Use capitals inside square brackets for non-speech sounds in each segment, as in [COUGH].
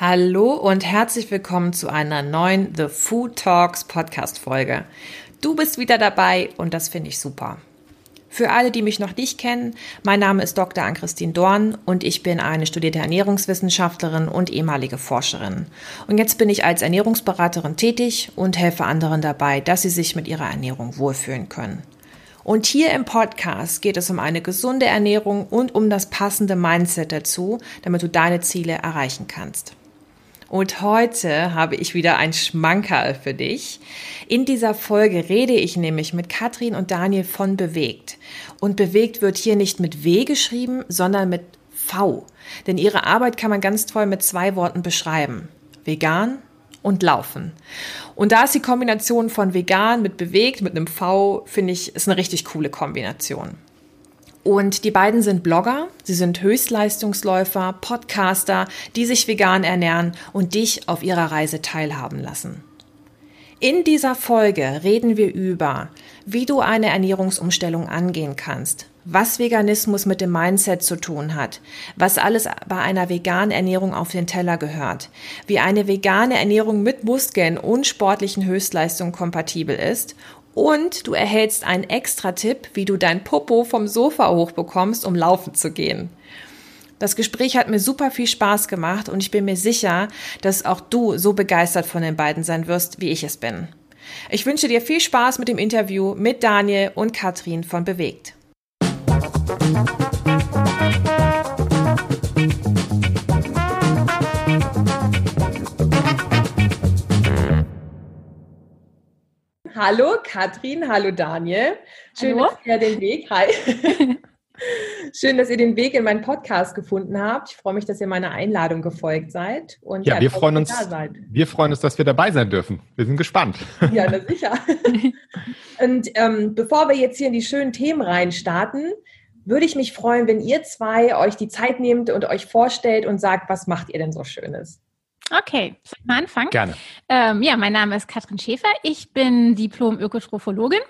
Hallo und herzlich willkommen zu einer neuen The Food Talks Podcast Folge. Du bist wieder dabei und das finde ich super. Für alle, die mich noch nicht kennen, mein Name ist Dr. Ann-Christine Dorn und ich bin eine studierte Ernährungswissenschaftlerin und ehemalige Forscherin. Und jetzt bin ich als Ernährungsberaterin tätig und helfe anderen dabei, dass sie sich mit ihrer Ernährung wohlfühlen können. Und hier im Podcast geht es um eine gesunde Ernährung und um das passende Mindset dazu, damit du deine Ziele erreichen kannst. Und heute habe ich wieder ein Schmankerl für dich. In dieser Folge rede ich nämlich mit Katrin und Daniel von Bewegt. Und Bewegt wird hier nicht mit W geschrieben, sondern mit V. Denn ihre Arbeit kann man ganz toll mit zwei Worten beschreiben. Vegan und Laufen. Und da ist die Kombination von vegan mit bewegt, mit einem V, finde ich, ist eine richtig coole Kombination. Und die beiden sind Blogger, sie sind Höchstleistungsläufer, Podcaster, die sich vegan ernähren und dich auf ihrer Reise teilhaben lassen. In dieser Folge reden wir über, wie du eine Ernährungsumstellung angehen kannst, was Veganismus mit dem Mindset zu tun hat, was alles bei einer veganen Ernährung auf den Teller gehört, wie eine vegane Ernährung mit Muskeln und sportlichen Höchstleistungen kompatibel ist und du erhältst einen extra Tipp, wie du dein Popo vom Sofa hochbekommst, um laufen zu gehen. Das Gespräch hat mir super viel Spaß gemacht und ich bin mir sicher, dass auch du so begeistert von den beiden sein wirst, wie ich es bin. Ich wünsche dir viel Spaß mit dem Interview mit Daniel und Katrin von Bewegt. Hallo Katrin, hallo Daniel. Schön, hallo. dass ihr den Weg, hi. [LAUGHS] Schön, dass ihr den Weg in meinen Podcast gefunden habt. Ich freue mich, dass ihr meiner Einladung gefolgt seid. Und ja, ja wir freuen uns. Wir freuen uns, dass wir dabei sein dürfen. Wir sind gespannt. Ja, na [LAUGHS] sicher. Und ähm, bevor wir jetzt hier in die schönen Themen reinstarten, würde ich mich freuen, wenn ihr zwei euch die Zeit nehmt und euch vorstellt und sagt, was macht ihr denn so Schönes? Okay, soll ich mal anfangen? Gerne. Ähm, ja, mein Name ist Katrin Schäfer. Ich bin Diplom-Ökotrophologin,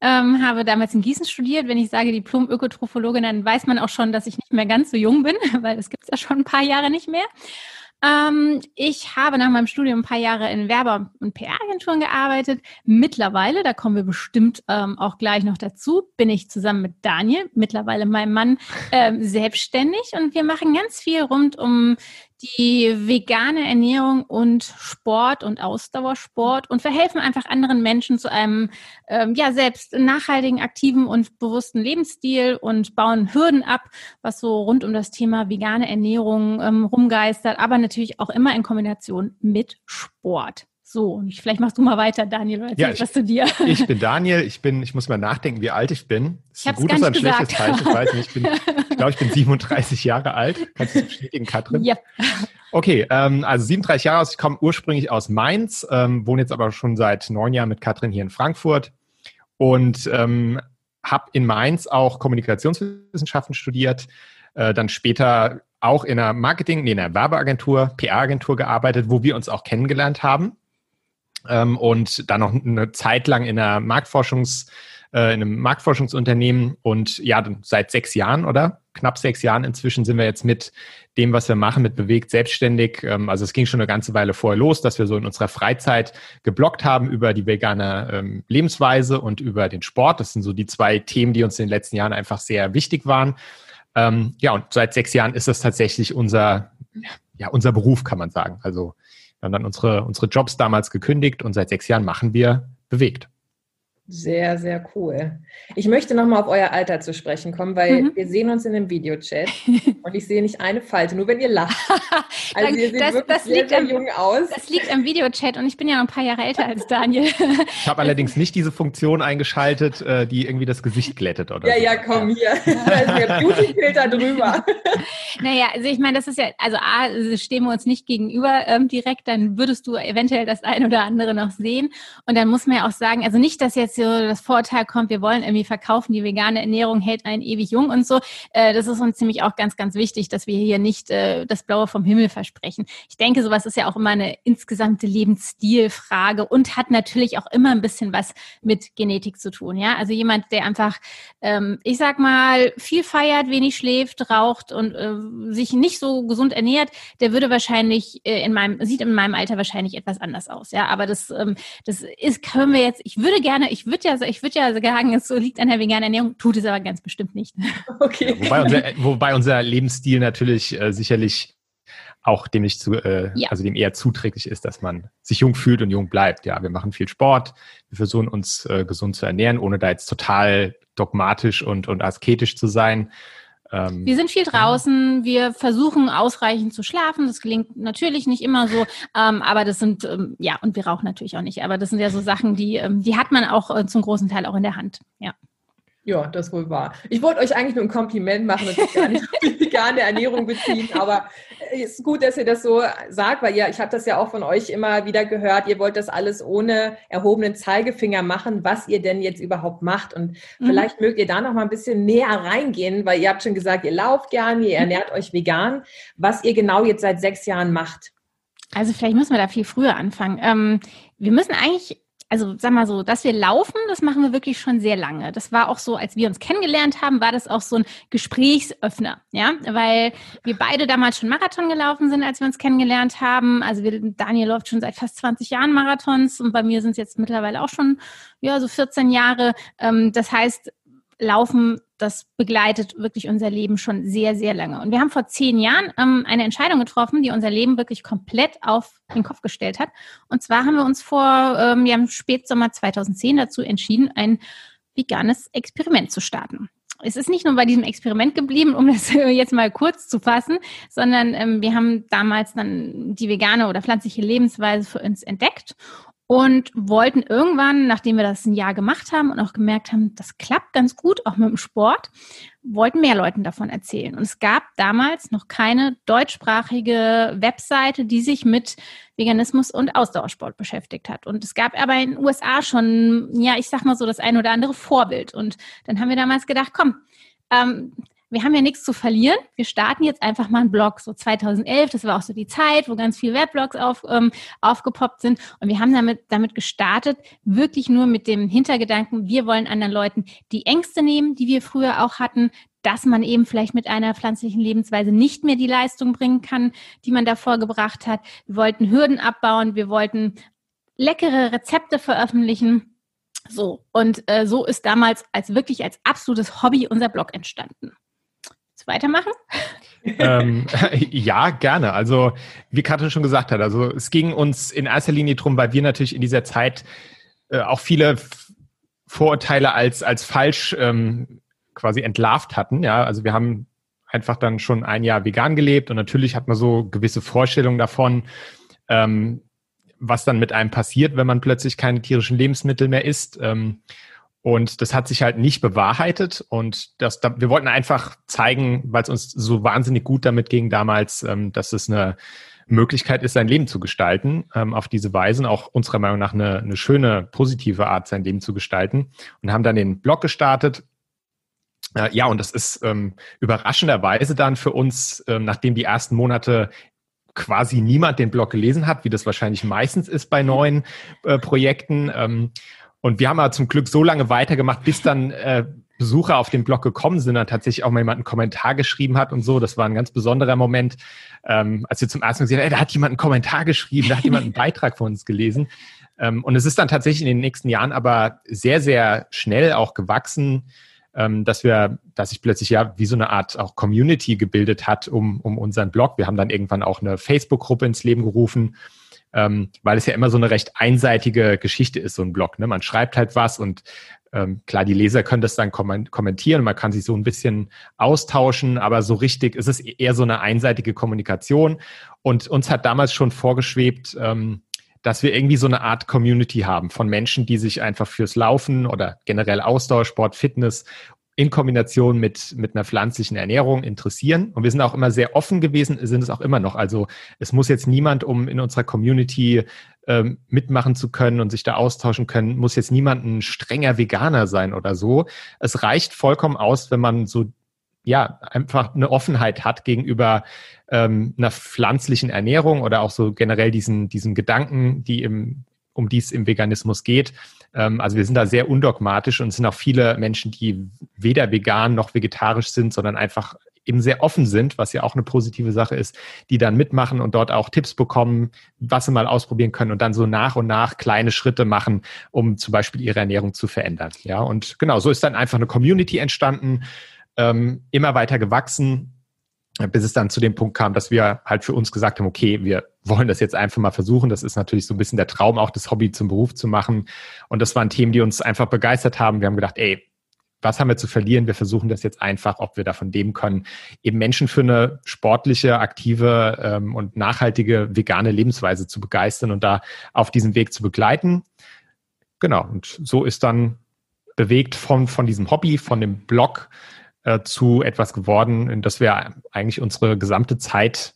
ähm, habe damals in Gießen studiert. Wenn ich sage Diplom-Ökotrophologin, dann weiß man auch schon, dass ich nicht mehr ganz so jung bin, [LAUGHS] weil das gibt es ja schon ein paar Jahre nicht mehr. Ähm, ich habe nach meinem Studium ein paar Jahre in Werbe- und PR-Agenturen gearbeitet. Mittlerweile, da kommen wir bestimmt ähm, auch gleich noch dazu, bin ich zusammen mit Daniel, mittlerweile meinem Mann, ähm, selbstständig und wir machen ganz viel rund um die vegane Ernährung und Sport und Ausdauersport und verhelfen einfach anderen Menschen zu einem ähm, ja selbst nachhaltigen, aktiven und bewussten Lebensstil und bauen Hürden ab, was so rund um das Thema vegane Ernährung ähm, rumgeistert, aber natürlich auch immer in Kombination mit Sport. So, und vielleicht machst du mal weiter, Daniel, oder ja, ich, was zu dir. Ich bin Daniel, ich bin, ich muss mal nachdenken, wie alt ich bin. Das ist ein gutes oder ein schlechtes Zeichen, ich weiß nicht. Ich, bin, ich [LAUGHS] glaube, ich bin 37 [LAUGHS] Jahre alt. Kannst du das bestätigen, Katrin? Ja. Okay, ähm, also 37 Jahre, ich komme ursprünglich aus Mainz, ähm, wohne jetzt aber schon seit neun Jahren mit Katrin hier in Frankfurt und ähm, habe in Mainz auch Kommunikationswissenschaften studiert, äh, dann später auch in einer Marketing, nee, in einer Werbeagentur, PR-Agentur gearbeitet, wo wir uns auch kennengelernt haben ähm, und dann noch eine Zeit lang in einer Marktforschungs, äh, in einem Marktforschungsunternehmen und ja, seit sechs Jahren oder knapp sechs Jahren inzwischen sind wir jetzt mit dem, was wir machen, mit bewegt selbstständig. Ähm, also es ging schon eine ganze Weile vorher los, dass wir so in unserer Freizeit geblockt haben über die vegane ähm, Lebensweise und über den Sport. Das sind so die zwei Themen, die uns in den letzten Jahren einfach sehr wichtig waren. Ähm, ja, und seit sechs Jahren ist das tatsächlich unser, ja, unser Beruf, kann man sagen. Also wir haben dann unsere, unsere Jobs damals gekündigt und seit sechs Jahren machen wir bewegt. Sehr, sehr cool. Ich möchte nochmal auf euer Alter zu sprechen kommen, weil mhm. wir sehen uns in dem Videochat [LAUGHS] und ich sehe nicht eine Falte, nur wenn ihr lacht. [LAUGHS] Also ihr seht das, wirklich das sehr, sehr am, jung aus. Das liegt am Videochat und ich bin ja noch ein paar Jahre älter als Daniel. [LAUGHS] Ich habe allerdings nicht diese Funktion eingeschaltet, äh, die irgendwie das Gesicht glättet oder Ja, so. ja, komm hier. [LAUGHS] Da ist der Beauty-Filter drüber. Naja, also ich meine, das ist ja, also A, stehen wir uns nicht gegenüber ähm, direkt, dann würdest du eventuell das ein oder andere noch sehen. Und dann muss man ja auch sagen, also nicht, dass jetzt jetzt so das Vorteil kommt, wir wollen irgendwie verkaufen, die vegane Ernährung hält einen ewig jung und so. Äh, das ist uns nämlich auch ganz, ganz ganz wichtig, dass wir hier nicht äh, das Blaue vom Himmel versprechen. Ich denke, sowas ist ja auch immer eine insgesamte Lebensstilfrage und hat natürlich auch immer ein bisschen was mit Genetik zu tun. Ja, also jemand, der einfach, ähm, ich sag mal, viel feiert, wenig schläft, raucht und äh, sich nicht so gesund ernährt, der würde wahrscheinlich äh, in meinem, sieht in meinem Alter wahrscheinlich etwas anders aus. Ja, aber das, ähm, das ist, können wir jetzt, ich würde gerne, ich würde ja, ich würde ja sagen, es liegt an der veganen Ernährung, tut es aber ganz bestimmt nicht. Okay. Ja, wobei, unser, wobei unser Lebensstil natürlich äh, sicherlich auch dem nicht zu, äh, ja. also dem eher zuträglich ist, dass man sich jung fühlt und jung bleibt. Ja, wir machen viel Sport, wir versuchen uns äh, gesund zu ernähren, ohne da jetzt total dogmatisch und, und asketisch zu sein. Ähm, wir sind viel draußen, wir versuchen ausreichend zu schlafen. Das gelingt natürlich nicht immer so, ähm, aber das sind, ähm, ja, und wir rauchen natürlich auch nicht, aber das sind ja so Sachen, die, ähm, die hat man auch äh, zum großen Teil auch in der Hand. Ja. Ja, das wohl wahr. Ich wollte euch eigentlich nur ein Kompliment machen und gar nicht auf die vegane Ernährung beziehen, aber es ist gut, dass ihr das so sagt, weil ja, ich habe das ja auch von euch immer wieder gehört, ihr wollt das alles ohne erhobenen Zeigefinger machen, was ihr denn jetzt überhaupt macht. Und mhm. vielleicht mögt ihr da noch mal ein bisschen näher reingehen, weil ihr habt schon gesagt, ihr lauft gerne, ihr ernährt euch vegan, was ihr genau jetzt seit sechs Jahren macht. Also vielleicht müssen wir da viel früher anfangen. Ähm, wir müssen eigentlich also sag mal so, dass wir laufen, das machen wir wirklich schon sehr lange. Das war auch so, als wir uns kennengelernt haben, war das auch so ein Gesprächsöffner, ja, weil wir beide damals schon Marathon gelaufen sind, als wir uns kennengelernt haben. Also wir, Daniel läuft schon seit fast 20 Jahren Marathons und bei mir sind es jetzt mittlerweile auch schon ja so 14 Jahre. Ähm, das heißt, Laufen, das begleitet wirklich unser Leben schon sehr, sehr lange. Und wir haben vor zehn Jahren ähm, eine Entscheidung getroffen, die unser Leben wirklich komplett auf den Kopf gestellt hat. Und zwar haben wir uns vor ähm, ja, im Spätsommer 2010 dazu entschieden, ein veganes Experiment zu starten. Es ist nicht nur bei diesem Experiment geblieben, um das [LAUGHS] jetzt mal kurz zu fassen, sondern ähm, wir haben damals dann die vegane oder pflanzliche Lebensweise für uns entdeckt und wollten irgendwann, nachdem wir das ein Jahr gemacht haben und auch gemerkt haben, das klappt ganz gut, auch mit dem Sport, wollten mehr Leuten davon erzählen. Und es gab damals noch keine deutschsprachige Webseite, die sich mit Veganismus und Ausdauersport beschäftigt hat. Und es gab aber in den USA schon, ja, ich sag mal so, das ein oder andere Vorbild. Und dann haben wir damals gedacht, komm, ähm, wir haben ja nichts zu verlieren. Wir starten jetzt einfach mal einen Blog. So 2011, das war auch so die Zeit, wo ganz viele Webblogs auf, ähm, aufgepoppt sind. Und wir haben damit, damit gestartet, wirklich nur mit dem Hintergedanken, wir wollen anderen Leuten die Ängste nehmen, die wir früher auch hatten, dass man eben vielleicht mit einer pflanzlichen Lebensweise nicht mehr die Leistung bringen kann, die man davor gebracht hat. Wir wollten Hürden abbauen, wir wollten leckere Rezepte veröffentlichen. So, und äh, so ist damals als wirklich als absolutes Hobby unser Blog entstanden weitermachen? ähm, [LAUGHS] ja, gerne. Also wie Katrin schon gesagt hat, also es ging uns in erster Linie drum, weil wir natürlich in dieser Zeit äh, auch viele Vorurteile als, als falsch ähm, quasi entlarvt hatten. Ja, also wir haben einfach dann schon ein Jahr vegan gelebt und natürlich hat man so gewisse Vorstellungen davon, ähm, was dann mit einem passiert, wenn man plötzlich keine tierischen Lebensmittel mehr isst. Ähm, und das hat sich halt nicht bewahrheitet. Und das, da, wir wollten einfach zeigen, weil es uns so wahnsinnig gut damit ging damals, ähm, dass es eine Möglichkeit ist, sein Leben zu gestalten, ähm, auf diese Weise und auch unserer Meinung nach eine, eine schöne, positive Art, sein Leben zu gestalten. Und haben dann den Blog gestartet. Äh, ja, und das ist ähm, überraschenderweise dann für uns, ähm, nachdem die ersten Monate quasi niemand den Blog gelesen hat, wie das wahrscheinlich meistens ist bei neuen äh, Projekten. Ähm, und wir haben aber zum Glück so lange weitergemacht, bis dann äh, Besucher auf den Blog gekommen sind und tatsächlich auch mal jemand einen Kommentar geschrieben hat und so. Das war ein ganz besonderer Moment, ähm, als wir zum ersten Mal gesehen haben, da hat jemand einen Kommentar geschrieben, da hat jemand einen Beitrag von uns gelesen. Ähm, und es ist dann tatsächlich in den nächsten Jahren aber sehr, sehr schnell auch gewachsen, ähm, dass wir, dass sich plötzlich ja wie so eine Art auch Community gebildet hat um, um unseren Blog. Wir haben dann irgendwann auch eine Facebook-Gruppe ins Leben gerufen ähm, weil es ja immer so eine recht einseitige Geschichte ist, so ein Blog. Ne? Man schreibt halt was und ähm, klar, die Leser können das dann kommentieren, man kann sich so ein bisschen austauschen, aber so richtig ist es eher so eine einseitige Kommunikation. Und uns hat damals schon vorgeschwebt, ähm, dass wir irgendwie so eine Art Community haben von Menschen, die sich einfach fürs Laufen oder generell Ausdauersport, Fitness in Kombination mit, mit einer pflanzlichen Ernährung interessieren. Und wir sind auch immer sehr offen gewesen, sind es auch immer noch. Also es muss jetzt niemand, um in unserer Community ähm, mitmachen zu können und sich da austauschen können, muss jetzt niemand ein strenger Veganer sein oder so. Es reicht vollkommen aus, wenn man so ja, einfach eine Offenheit hat gegenüber ähm, einer pflanzlichen Ernährung oder auch so generell diesen, diesen Gedanken, die im, um die es im Veganismus geht. Ähm, also wir sind da sehr undogmatisch und es sind auch viele Menschen, die weder vegan noch vegetarisch sind, sondern einfach eben sehr offen sind, was ja auch eine positive Sache ist, die dann mitmachen und dort auch Tipps bekommen, was sie mal ausprobieren können und dann so nach und nach kleine Schritte machen, um zum Beispiel ihre Ernährung zu verändern. Ja, und genau, so ist dann einfach eine Community entstanden, ähm, immer weiter gewachsen, bis es dann zu dem Punkt kam, dass wir halt für uns gesagt haben, okay, wir wollen das jetzt einfach mal versuchen. Das ist natürlich so ein bisschen der Traum, auch das Hobby zum Beruf zu machen. Und das waren Themen, die uns einfach begeistert haben. Wir haben gedacht, ey, was haben wir zu verlieren? Wir versuchen das jetzt einfach, ob wir davon leben können, eben Menschen für eine sportliche, aktive ähm, und nachhaltige vegane Lebensweise zu begeistern und da auf diesem Weg zu begleiten. Genau, und so ist dann bewegt von, von diesem Hobby, von dem Blog äh, zu etwas geworden, in das wir eigentlich unsere gesamte Zeit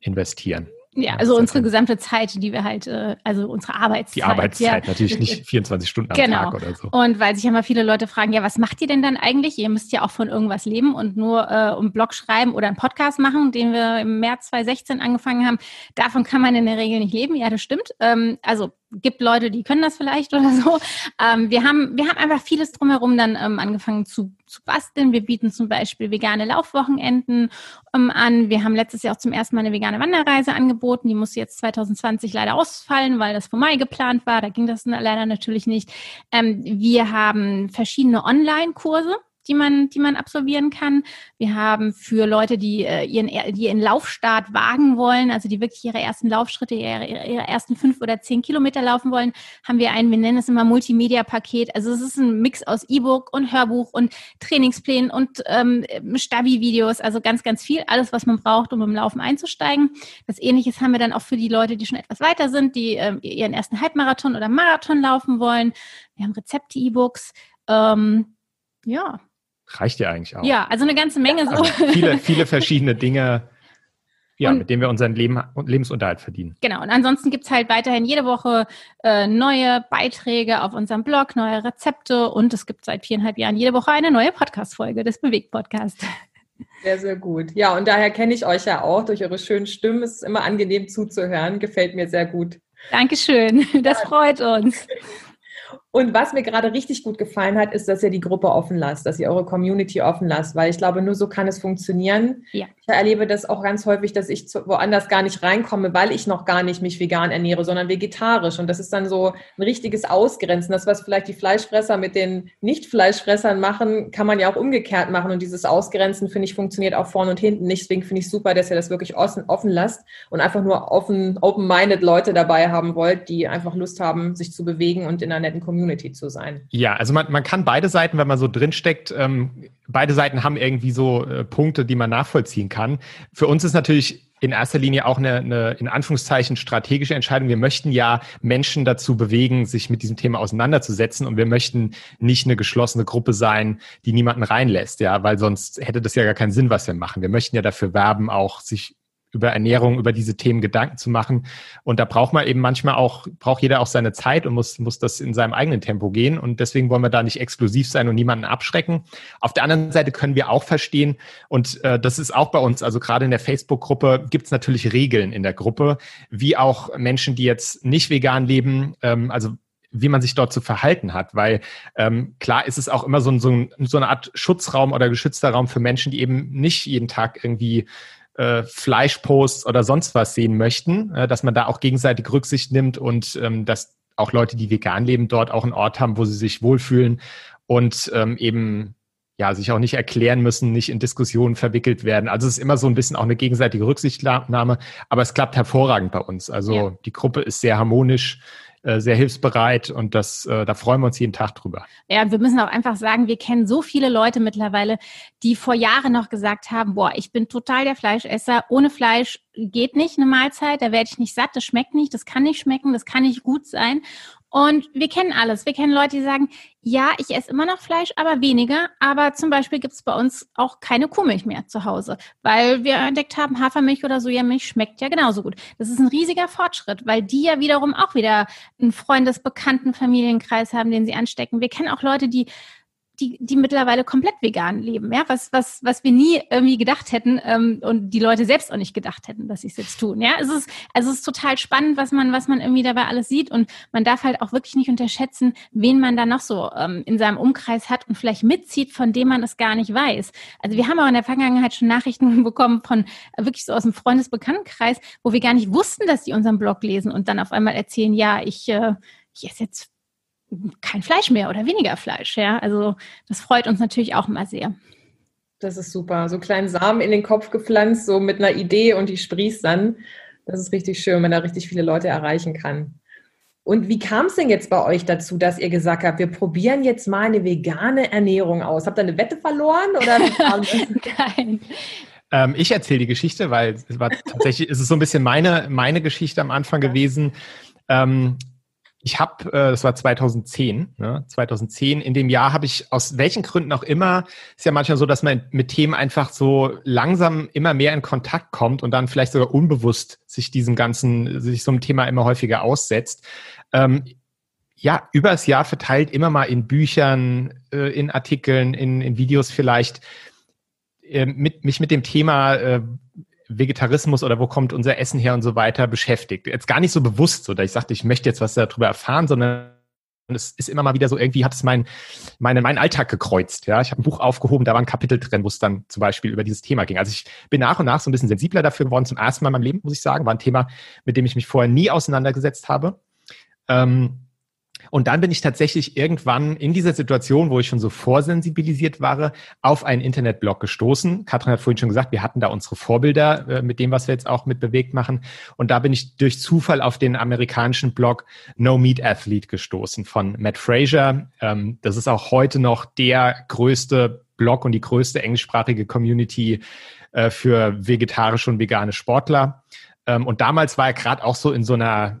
investieren. Ja, also unsere gesamte Zeit, die wir halt, äh, also unsere Arbeitszeit. Die Arbeitszeit, ja. natürlich nicht [LAUGHS] 24 Stunden am genau. Tag oder so. Und weil sich immer viele Leute fragen, ja, was macht ihr denn dann eigentlich? Ihr müsst ja auch von irgendwas leben und nur äh, um Blog schreiben oder einen Podcast machen, den wir im März 2016 angefangen haben. Davon kann man in der Regel nicht leben. Ja, das stimmt. Ähm, also gibt Leute, die können das vielleicht oder so. Ähm, wir, haben, wir haben einfach vieles drumherum dann ähm, angefangen zu, zu basteln. Wir bieten zum Beispiel vegane Laufwochenenden ähm, an. Wir haben letztes Jahr auch zum ersten Mal eine vegane Wanderreise angeboten. Die musste jetzt 2020 leider ausfallen, weil das vor Mai geplant war. Da ging das leider natürlich nicht. Ähm, wir haben verschiedene Online-Kurse die man, die man absolvieren kann. Wir haben für Leute, die äh, ihren, die ihren Laufstart wagen wollen, also die wirklich ihre ersten Laufschritte, ihre, ihre ersten fünf oder zehn Kilometer laufen wollen, haben wir ein, wir nennen es immer Multimedia-Paket. Also es ist ein Mix aus E-Book und Hörbuch und Trainingsplänen und ähm, Stabi-Videos, also ganz, ganz viel, alles, was man braucht, um im Laufen einzusteigen. Das Ähnliches haben wir dann auch für die Leute, die schon etwas weiter sind, die ähm, ihren ersten Halbmarathon oder Marathon laufen wollen. Wir haben Rezepte-E-Books. Ähm, ja, reicht ja eigentlich auch. Ja, also eine ganze Menge so. Also viele, viele verschiedene [LAUGHS] Dinge, ja, und, mit denen wir unseren Leben, Lebensunterhalt verdienen. Genau. Und ansonsten gibt es halt weiterhin jede Woche äh, neue Beiträge auf unserem Blog, neue Rezepte und es gibt seit viereinhalb Jahren jede Woche eine neue Podcast-Folge des Bewegt-Podcasts. Sehr, sehr gut. Ja, und daher kenne ich euch ja auch durch eure schönen Stimmen. Es ist immer angenehm zuzuhören. Gefällt mir sehr gut. Dankeschön. Das freut uns. [LAUGHS] Und was mir gerade richtig gut gefallen hat, ist, dass ihr die Gruppe offen lasst, dass ihr eure Community offen lasst, weil ich glaube, nur so kann es funktionieren. Ja. Ich erlebe das auch ganz häufig, dass ich woanders gar nicht reinkomme, weil ich noch gar nicht mich vegan ernähre, sondern vegetarisch. Und das ist dann so ein richtiges Ausgrenzen. Das, was vielleicht die Fleischfresser mit den Nicht-Fleischfressern machen, kann man ja auch umgekehrt machen. Und dieses Ausgrenzen, finde ich, funktioniert auch vorne und hinten nicht. Deswegen finde ich super, dass ihr das wirklich offen, offen lasst und einfach nur offen, open-minded Leute dabei haben wollt, die einfach Lust haben, sich zu bewegen und in einer netten Community Community zu sein. Ja, also man, man kann beide Seiten, wenn man so drinsteckt, ähm, beide Seiten haben irgendwie so äh, Punkte, die man nachvollziehen kann. Für uns ist natürlich in erster Linie auch eine, eine, in Anführungszeichen, strategische Entscheidung. Wir möchten ja Menschen dazu bewegen, sich mit diesem Thema auseinanderzusetzen und wir möchten nicht eine geschlossene Gruppe sein, die niemanden reinlässt, ja, weil sonst hätte das ja gar keinen Sinn, was wir machen. Wir möchten ja dafür werben, auch sich über Ernährung, über diese Themen Gedanken zu machen. Und da braucht man eben manchmal auch, braucht jeder auch seine Zeit und muss, muss das in seinem eigenen Tempo gehen. Und deswegen wollen wir da nicht exklusiv sein und niemanden abschrecken. Auf der anderen Seite können wir auch verstehen, und äh, das ist auch bei uns, also gerade in der Facebook-Gruppe gibt es natürlich Regeln in der Gruppe, wie auch Menschen, die jetzt nicht vegan leben, ähm, also wie man sich dort zu verhalten hat, weil ähm, klar ist es auch immer so, so, so eine Art Schutzraum oder geschützter Raum für Menschen, die eben nicht jeden Tag irgendwie äh, Fleischposts oder sonst was sehen möchten, äh, dass man da auch gegenseitig Rücksicht nimmt und ähm, dass auch Leute, die vegan leben, dort auch einen Ort haben, wo sie sich wohlfühlen und ähm, eben ja, sich auch nicht erklären müssen, nicht in Diskussionen verwickelt werden. Also es ist immer so ein bisschen auch eine gegenseitige Rücksichtnahme, aber es klappt hervorragend bei uns. Also ja. die Gruppe ist sehr harmonisch. Äh, sehr hilfsbereit und das, äh, da freuen wir uns jeden Tag drüber. Ja, wir müssen auch einfach sagen, wir kennen so viele Leute mittlerweile, die vor Jahren noch gesagt haben, boah, ich bin total der Fleischesser, ohne Fleisch geht nicht eine Mahlzeit, da werde ich nicht satt, das schmeckt nicht, das kann nicht schmecken, das kann nicht gut sein. Und wir kennen alles. Wir kennen Leute, die sagen, ja, ich esse immer noch Fleisch, aber weniger. Aber zum Beispiel gibt es bei uns auch keine Kuhmilch mehr zu Hause, weil wir entdeckt haben, Hafermilch oder Sojamilch schmeckt ja genauso gut. Das ist ein riesiger Fortschritt, weil die ja wiederum auch wieder einen Freundes-, Familienkreis haben, den sie anstecken. Wir kennen auch Leute, die die, die mittlerweile komplett vegan leben, ja, was, was, was wir nie irgendwie gedacht hätten ähm, und die Leute selbst auch nicht gedacht hätten, dass sie es jetzt tun. Ja, es ist, also es ist total spannend, was man, was man irgendwie dabei alles sieht und man darf halt auch wirklich nicht unterschätzen, wen man da noch so ähm, in seinem Umkreis hat und vielleicht mitzieht, von dem man es gar nicht weiß. Also wir haben auch in der Vergangenheit schon Nachrichten [LAUGHS] bekommen von äh, wirklich so aus dem Freundesbekanntenkreis, wo wir gar nicht wussten, dass die unseren Blog lesen und dann auf einmal erzählen, ja, ich, äh, ich esse jetzt kein Fleisch mehr oder weniger Fleisch. Ja, also das freut uns natürlich auch immer sehr. Das ist super. So kleinen Samen in den Kopf gepflanzt, so mit einer Idee und die sprießt dann. Das ist richtig schön, wenn da richtig viele Leute erreichen kann. Und wie kam es denn jetzt bei euch dazu, dass ihr gesagt habt, wir probieren jetzt mal eine vegane Ernährung aus? Habt ihr eine Wette verloren oder [LAUGHS] Nein. Ähm, ich erzähle die Geschichte, weil es war tatsächlich ist es so ein bisschen meine meine Geschichte am Anfang gewesen. Ähm, ich habe, äh, das war 2010, ne? 2010, in dem Jahr habe ich aus welchen Gründen auch immer, ist ja manchmal so, dass man mit Themen einfach so langsam immer mehr in Kontakt kommt und dann vielleicht sogar unbewusst sich diesem ganzen, sich so einem Thema immer häufiger aussetzt. Ähm, ja, übers Jahr verteilt immer mal in Büchern, äh, in Artikeln, in, in Videos vielleicht, äh, mit, mich mit dem Thema äh, Vegetarismus oder wo kommt unser Essen her und so weiter beschäftigt. Jetzt gar nicht so bewusst, so dass ich sagte, ich möchte jetzt was darüber erfahren, sondern es ist immer mal wieder so, irgendwie hat es mein, meine, meinen Alltag gekreuzt. Ja, ich habe ein Buch aufgehoben, da war ein Kapitel drin, wo es dann zum Beispiel über dieses Thema ging. Also ich bin nach und nach so ein bisschen sensibler dafür geworden, zum ersten Mal in meinem Leben, muss ich sagen. War ein Thema, mit dem ich mich vorher nie auseinandergesetzt habe. Ähm, und dann bin ich tatsächlich irgendwann in dieser Situation, wo ich schon so vorsensibilisiert war, auf einen Internetblog gestoßen. Katrin hat vorhin schon gesagt, wir hatten da unsere Vorbilder äh, mit dem, was wir jetzt auch mit bewegt machen. Und da bin ich durch Zufall auf den amerikanischen Blog No Meat Athlete gestoßen von Matt Fraser. Ähm, das ist auch heute noch der größte Blog und die größte englischsprachige Community äh, für vegetarische und vegane Sportler. Ähm, und damals war er gerade auch so in so einer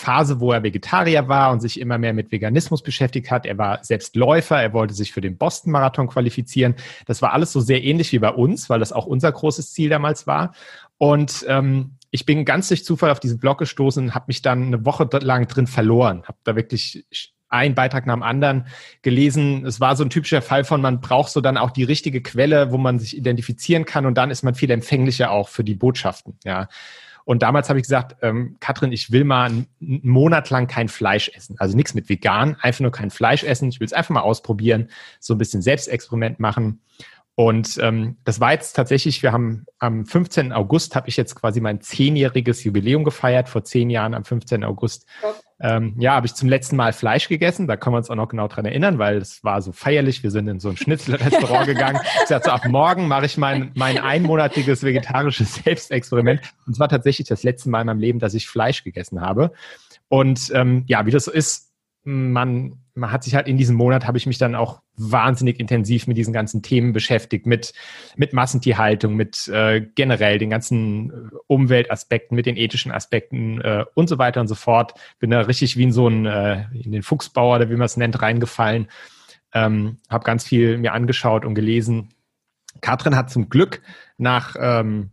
Phase, wo er Vegetarier war und sich immer mehr mit Veganismus beschäftigt hat. Er war selbst Läufer, er wollte sich für den Boston-Marathon qualifizieren. Das war alles so sehr ähnlich wie bei uns, weil das auch unser großes Ziel damals war. Und ähm, ich bin ganz durch Zufall auf diesen Blog gestoßen habe mich dann eine Woche lang drin verloren. Habe da wirklich einen Beitrag nach dem anderen gelesen. Es war so ein typischer Fall von, man braucht so dann auch die richtige Quelle, wo man sich identifizieren kann und dann ist man viel empfänglicher auch für die Botschaften. Ja. Und damals habe ich gesagt, ähm, Katrin, ich will mal einen Monat lang kein Fleisch essen. Also nichts mit vegan, einfach nur kein Fleisch essen. Ich will es einfach mal ausprobieren, so ein bisschen Selbstexperiment machen. Und ähm, das war jetzt tatsächlich, wir haben am 15. August habe ich jetzt quasi mein zehnjähriges Jubiläum gefeiert, vor zehn Jahren am 15. August. Ähm, ja, habe ich zum letzten Mal Fleisch gegessen. Da können wir uns auch noch genau dran erinnern, weil es war so feierlich. Wir sind in so ein Schnitzelrestaurant [LAUGHS] gegangen. Ich sagte, ab morgen mache ich mein, mein einmonatiges vegetarisches Selbstexperiment. Und es war tatsächlich das letzte Mal in meinem Leben, dass ich Fleisch gegessen habe. Und ähm, ja, wie das so ist, man, man hat sich halt in diesem Monat habe ich mich dann auch wahnsinnig intensiv mit diesen ganzen Themen beschäftigt, mit, mit Massentierhaltung, mit äh, generell den ganzen äh, Umweltaspekten, mit den ethischen Aspekten äh, und so weiter und so fort. Bin da richtig wie in so ein, äh, in den Fuchsbauer oder wie man es nennt, reingefallen. Ähm, habe ganz viel mir angeschaut und gelesen. Katrin hat zum Glück nach ähm,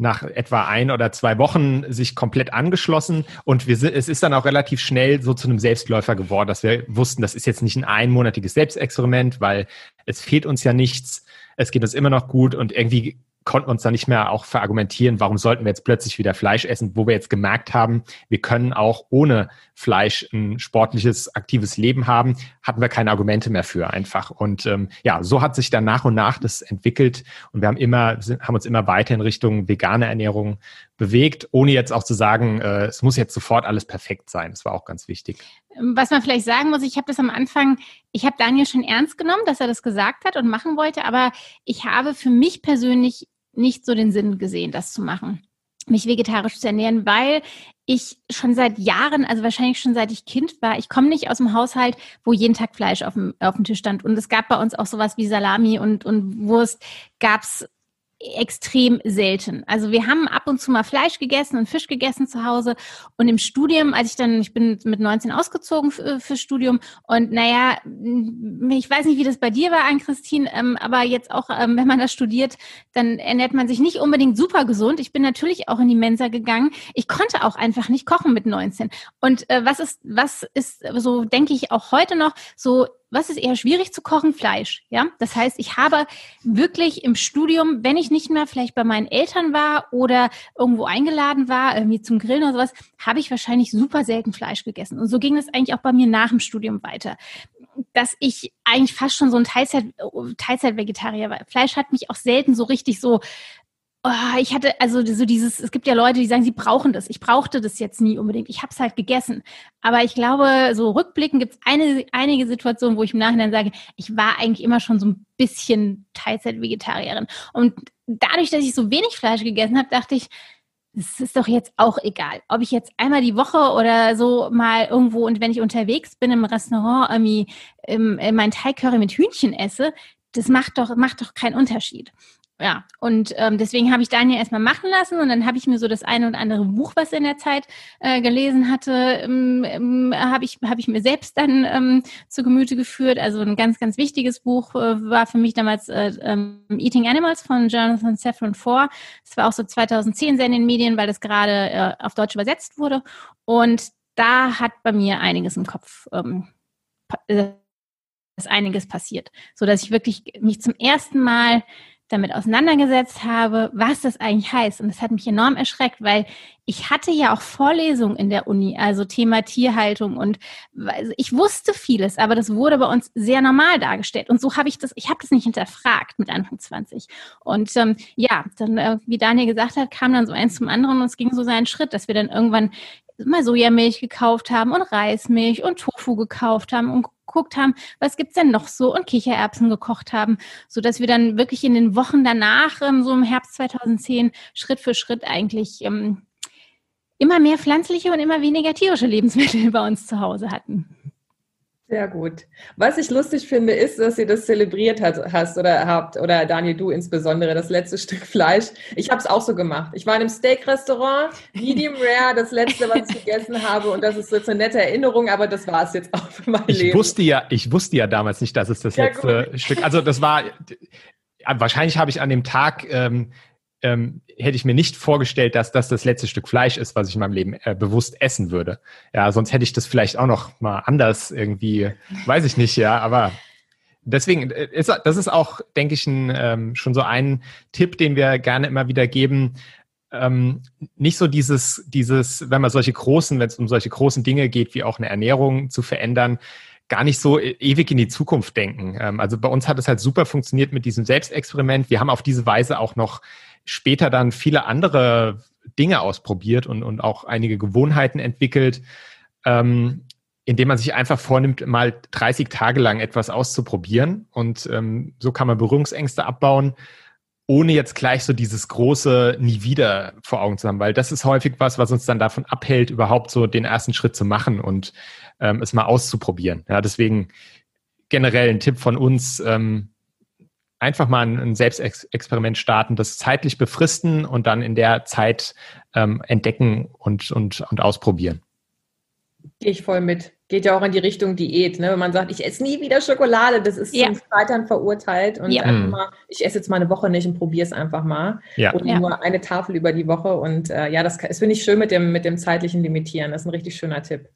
nach etwa ein oder zwei Wochen sich komplett angeschlossen. Und wir es ist dann auch relativ schnell so zu einem Selbstläufer geworden, dass wir wussten, das ist jetzt nicht ein einmonatiges Selbstexperiment, weil es fehlt uns ja nichts, es geht uns immer noch gut und irgendwie konnten uns da nicht mehr auch verargumentieren, warum sollten wir jetzt plötzlich wieder Fleisch essen, wo wir jetzt gemerkt haben, wir können auch ohne Fleisch ein sportliches, aktives Leben haben, hatten wir keine Argumente mehr für einfach. Und ähm, ja, so hat sich dann nach und nach das entwickelt und wir haben immer, haben uns immer weiter in Richtung vegane Ernährung bewegt, ohne jetzt auch zu sagen, äh, es muss jetzt sofort alles perfekt sein. Das war auch ganz wichtig. Was man vielleicht sagen muss, ich habe das am Anfang, ich habe Daniel schon ernst genommen, dass er das gesagt hat und machen wollte, aber ich habe für mich persönlich nicht so den Sinn gesehen, das zu machen, mich vegetarisch zu ernähren, weil ich schon seit Jahren, also wahrscheinlich schon seit ich Kind war, ich komme nicht aus dem Haushalt, wo jeden Tag Fleisch auf dem, auf dem Tisch stand. Und es gab bei uns auch sowas wie Salami und, und Wurst, gab's extrem selten. Also wir haben ab und zu mal Fleisch gegessen und Fisch gegessen zu Hause. Und im Studium, als ich dann, ich bin mit 19 ausgezogen für, für Studium und naja, ich weiß nicht, wie das bei dir war, Ann-Christine, ähm, aber jetzt auch, ähm, wenn man das studiert, dann ernährt man sich nicht unbedingt super gesund. Ich bin natürlich auch in die Mensa gegangen. Ich konnte auch einfach nicht kochen mit 19. Und äh, was ist, was ist so, denke ich, auch heute noch so was ist eher schwierig zu kochen? Fleisch. Ja, das heißt, ich habe wirklich im Studium, wenn ich nicht mehr vielleicht bei meinen Eltern war oder irgendwo eingeladen war, irgendwie zum Grillen oder sowas, habe ich wahrscheinlich super selten Fleisch gegessen. Und so ging es eigentlich auch bei mir nach dem Studium weiter dass ich eigentlich fast schon so ein Teilzeit, Teilzeit-Vegetarier war. Fleisch hat mich auch selten so richtig so Oh, ich hatte also so dieses, es gibt ja Leute, die sagen, sie brauchen das. Ich brauchte das jetzt nie unbedingt. Ich habe es halt gegessen. Aber ich glaube, so rückblickend gibt es eine, einige Situationen, wo ich im Nachhinein sage, ich war eigentlich immer schon so ein bisschen Teilzeit-Vegetarierin. Und dadurch, dass ich so wenig Fleisch gegessen habe, dachte ich, es ist doch jetzt auch egal, ob ich jetzt einmal die Woche oder so mal irgendwo und wenn ich unterwegs bin im Restaurant irgendwie im, in mein Teigcurry mit Hühnchen esse, das macht doch, macht doch keinen Unterschied ja, und ähm, deswegen habe ich Daniel erstmal machen lassen und dann habe ich mir so das eine oder andere Buch, was er in der Zeit äh, gelesen hatte, ähm, ähm, habe ich, hab ich mir selbst dann ähm, zu Gemüte geführt. Also ein ganz, ganz wichtiges Buch äh, war für mich damals äh, ähm, Eating Animals von Jonathan Safran Foer. Das war auch so 2010 sehr in den Medien, weil das gerade äh, auf Deutsch übersetzt wurde. Und da hat bei mir einiges im Kopf ähm, äh, ist einiges passiert, so dass ich wirklich mich zum ersten Mal damit auseinandergesetzt habe, was das eigentlich heißt. Und das hat mich enorm erschreckt, weil ich hatte ja auch Vorlesungen in der Uni, also Thema Tierhaltung und also ich wusste vieles, aber das wurde bei uns sehr normal dargestellt. Und so habe ich das, ich habe das nicht hinterfragt mit Anfang 20. Und ähm, ja, dann, äh, wie Daniel gesagt hat, kam dann so eins zum anderen und es ging so seinen Schritt, dass wir dann irgendwann mal Sojamilch gekauft haben und Reismilch und Tofu gekauft haben und geguckt haben, was gibt's denn noch so und Kichererbsen gekocht haben, so dass wir dann wirklich in den Wochen danach, ähm, so im Herbst 2010, Schritt für Schritt eigentlich ähm, immer mehr pflanzliche und immer weniger tierische Lebensmittel [LAUGHS] bei uns zu Hause hatten. Sehr gut. Was ich lustig finde, ist, dass ihr das zelebriert hat, hast oder habt, oder Daniel, du insbesondere, das letzte [LAUGHS] Stück Fleisch. Ich habe es auch so gemacht. Ich war in einem Steak-Restaurant, Medium Rare, das letzte, was ich gegessen habe. Und das ist jetzt eine nette Erinnerung, aber das war es jetzt auch für mein ich Leben. Wusste ja, ich wusste ja damals nicht, dass es das ja, letzte gut. Stück, also das war, wahrscheinlich habe ich an dem Tag ähm, ähm, hätte ich mir nicht vorgestellt, dass das das letzte Stück Fleisch ist, was ich in meinem Leben äh, bewusst essen würde. Ja, sonst hätte ich das vielleicht auch noch mal anders irgendwie, weiß ich nicht, ja, aber deswegen äh, ist das ist auch, denke ich, ein, ähm, schon so ein Tipp, den wir gerne immer wieder geben. Ähm, nicht so dieses, dieses, wenn man solche großen, wenn es um solche großen Dinge geht, wie auch eine Ernährung zu verändern, gar nicht so e-, ewig in die Zukunft denken. Ähm, also bei uns hat es halt super funktioniert mit diesem Selbstexperiment. Wir haben auf diese Weise auch noch später dann viele andere Dinge ausprobiert und, und auch einige Gewohnheiten entwickelt, ähm, indem man sich einfach vornimmt, mal 30 Tage lang etwas auszuprobieren. Und ähm, so kann man Berührungsängste abbauen, ohne jetzt gleich so dieses große Nie wieder vor Augen zu haben, weil das ist häufig was, was uns dann davon abhält, überhaupt so den ersten Schritt zu machen und ähm, es mal auszuprobieren. Ja, deswegen generell ein Tipp von uns, ähm, einfach mal ein, Selbstexperiment starten, das zeitlich befristen und dann in der Zeit ähm, entdecken und, und, und ausprobieren. Gehe ich voll mit. Geht ja auch in die Richtung Diät, ne? Wenn man sagt, ich esse nie wieder Schokolade, das ist ja. zum Scheitern verurteilt. Und ja. einfach mhm. mal, ich esse jetzt mal eine Woche nicht und probiere es einfach mal. Ja. Und ja. nur eine Tafel über die Woche. Und äh, ja, das, das finde ich schön mit dem, mit dem zeitlichen Limitieren. Das ist ein richtig schöner Tipp.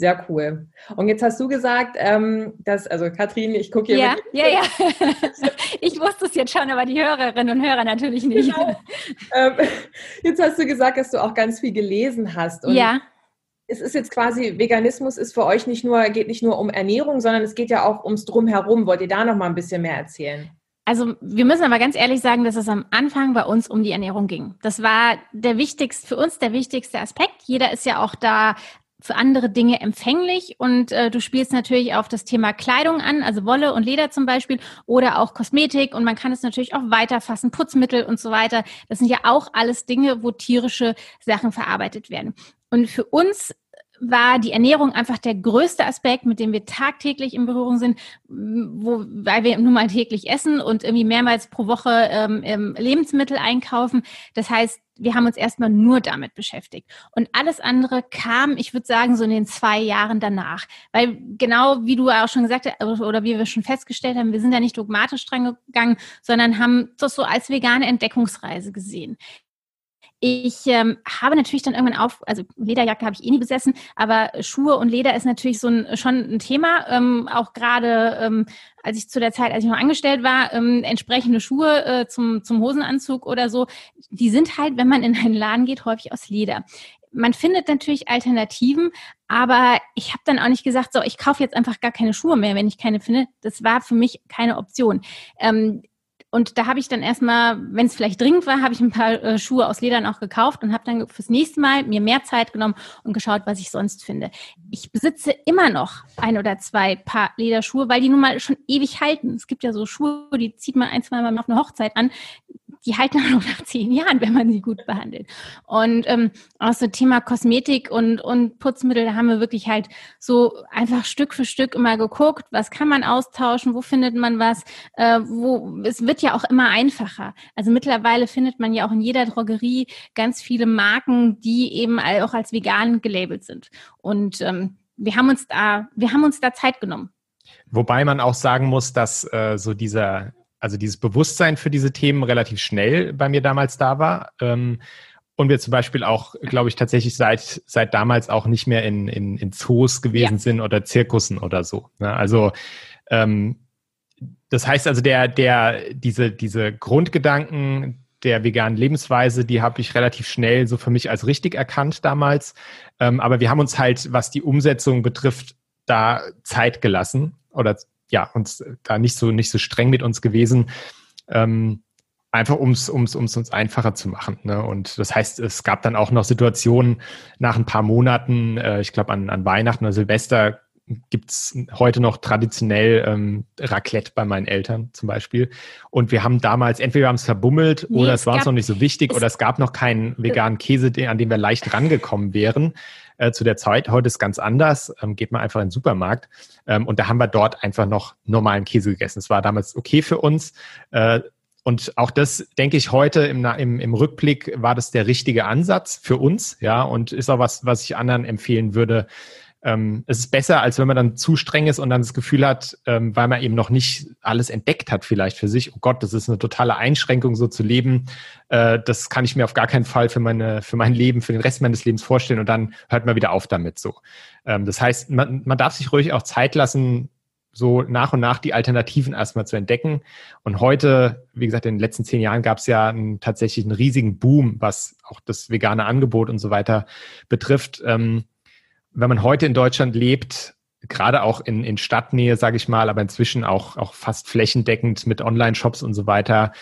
Sehr cool. Und jetzt hast du gesagt, ähm, dass, also Katrin, ich gucke hier. Ja, ja, ja. [LAUGHS] ich wusste es jetzt schon, aber die Hörerinnen und Hörer natürlich nicht. Genau. Ähm, [LAUGHS] jetzt hast du gesagt, dass du auch ganz viel gelesen hast. Und ja. Es ist jetzt quasi, Veganismus ist für euch nicht nur, geht nicht nur um Ernährung, sondern es geht ja auch ums Drumherum. Wollt ihr da noch mal ein bisschen mehr erzählen? Also wir müssen aber ganz ehrlich sagen, dass es am Anfang bei uns um die Ernährung ging. Das war der wichtigste, für uns der wichtigste Aspekt. Jeder ist ja auch da für andere Dinge empfänglich und äh, du spielst natürlich auf das Thema Kleidung an, also Wolle und Leder zum Beispiel oder auch Kosmetik und man kann es natürlich auch weiterfassen, Putzmittel und so weiter. Das sind ja auch alles Dinge, wo tierische Sachen verarbeitet werden. Und für uns war die Ernährung einfach der größte Aspekt, mit dem wir tagtäglich in Berührung sind, wo, weil wir nun mal täglich essen und irgendwie mehrmals pro Woche ähm, Lebensmittel einkaufen. Das heißt, wir haben uns erstmal nur damit beschäftigt. Und alles andere kam, ich würde sagen, so in den zwei Jahren danach. Weil genau wie du auch schon gesagt hast, oder wie wir schon festgestellt haben, wir sind ja nicht dogmatisch dran gegangen, sondern haben das so als vegane Entdeckungsreise gesehen ich ähm, habe natürlich dann irgendwann auf, also Lederjacke habe ich eh nie besessen, aber Schuhe und Leder ist natürlich so ein, schon ein Thema. Ähm, auch gerade ähm, als ich zu der Zeit, als ich noch angestellt war, ähm, entsprechende Schuhe äh, zum, zum Hosenanzug oder so, die sind halt, wenn man in einen Laden geht, häufig aus Leder man findet natürlich Alternativen, aber ich habe dann auch nicht gesagt, so, ich kaufe jetzt einfach gar keine Schuhe mehr, wenn ich keine finde. Das war für mich keine Option. Ähm, und da habe ich dann erstmal, wenn es vielleicht dringend war, habe ich ein paar äh, Schuhe aus Ledern auch gekauft und habe dann fürs nächste Mal mir mehr Zeit genommen und geschaut, was ich sonst finde. Ich besitze immer noch ein oder zwei Paar Lederschuhe, weil die nun mal schon ewig halten. Es gibt ja so Schuhe, die zieht man ein, zwei Mal auf eine Hochzeit an die halten [LAUGHS] auch noch nach zehn Jahren, wenn man sie gut behandelt. Und ähm, auch so Thema Kosmetik und, und Putzmittel, da haben wir wirklich halt so einfach Stück für Stück immer geguckt, was kann man austauschen, wo findet man was, äh, wo es wird ja auch immer einfacher. Also mittlerweile findet man ja auch in jeder Drogerie ganz viele Marken, die eben auch als vegan gelabelt sind. Und ähm, wir haben uns da, wir haben uns da Zeit genommen. Wobei man auch sagen muss, dass äh, so dieser also dieses Bewusstsein für diese Themen relativ schnell bei mir damals da war. Ähm, und wir zum Beispiel auch, glaube ich, tatsächlich seit, seit damals auch nicht mehr in, in, in Zoos gewesen ja. sind oder Zirkussen oder so. Ne? Also ähm, das heißt also, der, der, diese, diese Grundgedanken der veganen Lebensweise, die habe ich relativ schnell so für mich als richtig erkannt damals. Ähm, aber wir haben uns halt, was die Umsetzung betrifft, da Zeit gelassen oder ja, uns da nicht so, nicht so streng mit uns gewesen. Ähm, einfach ums, ums, ums uns einfacher zu machen. Ne? Und das heißt, es gab dann auch noch Situationen nach ein paar Monaten, äh, ich glaube an, an Weihnachten oder Silvester gibt's heute noch traditionell ähm, Raclette bei meinen Eltern zum Beispiel. Und wir haben damals, entweder wir haben es verbummelt nee, oder es, war uns noch nicht so wichtig oder es gab noch keinen veganen Käse, an den wir leicht rangekommen wären äh, zu der Zeit. Heute ist ganz anders. Ähm, geht man einfach in den Supermarkt. Ähm, und da haben wir dort einfach noch normalen Käse gegessen. Es war damals okay für uns. Äh, und auch das denke ich heute im, im, im Rückblick war das der richtige Ansatz für uns, ja, und ist auch was, was ich anderen empfehlen würde, ähm, es ist besser, als wenn man dann zu streng ist und dann das Gefühl hat, ähm, weil man eben noch nicht alles entdeckt hat, vielleicht für sich, oh Gott, das ist eine totale Einschränkung, so zu leben. Äh, das kann ich mir auf gar keinen Fall für meine, für mein Leben, für den Rest meines Lebens vorstellen und dann hört man wieder auf damit so. Ähm, das heißt, man, man darf sich ruhig auch Zeit lassen, so nach und nach die Alternativen erstmal zu entdecken. Und heute, wie gesagt, in den letzten zehn Jahren gab es ja einen, tatsächlich einen riesigen Boom, was auch das vegane Angebot und so weiter betrifft. Ähm, wenn man heute in Deutschland lebt, gerade auch in, in Stadtnähe, sage ich mal, aber inzwischen auch, auch fast flächendeckend mit Online-Shops und so weiter,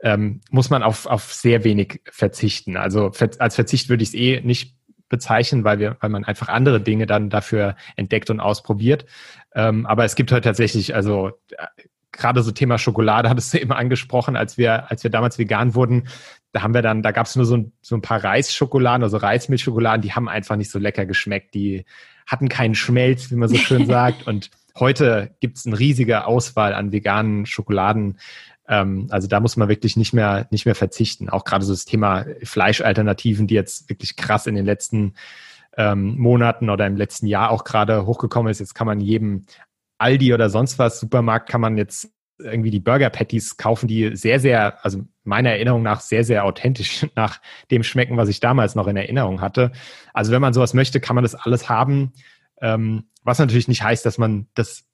ähm, muss man auf, auf sehr wenig verzichten. Also als Verzicht würde ich es eh nicht bezeichnen, weil wir, weil man einfach andere Dinge dann dafür entdeckt und ausprobiert. Ähm, aber es gibt halt tatsächlich, also äh, gerade so Thema Schokolade hattest du [LAUGHS] eben angesprochen, als wir, als wir damals vegan wurden, da haben wir dann, da gab es nur so ein, so ein paar Reisschokoladen, also Reismilchschokoladen, die haben einfach nicht so lecker geschmeckt. Die hatten keinen Schmelz, wie man so schön [LAUGHS] sagt. Und heute gibt es eine riesige Auswahl an veganen Schokoladen. Ähm, also da muss man wirklich nicht mehr, nicht mehr verzichten. Auch gerade so das Thema Fleischalternativen, die jetzt wirklich krass in den letzten ähm, Monaten oder im letzten Jahr auch gerade hochgekommen ist. Jetzt kann man jedem Aldi oder sonst was Supermarkt kann man jetzt irgendwie die Burger Patties kaufen, die sehr, sehr, also meiner Erinnerung nach sehr, sehr authentisch [LAUGHS] nach dem schmecken, was ich damals noch in Erinnerung hatte. Also wenn man sowas möchte, kann man das alles haben. Ähm, was natürlich nicht heißt, dass man das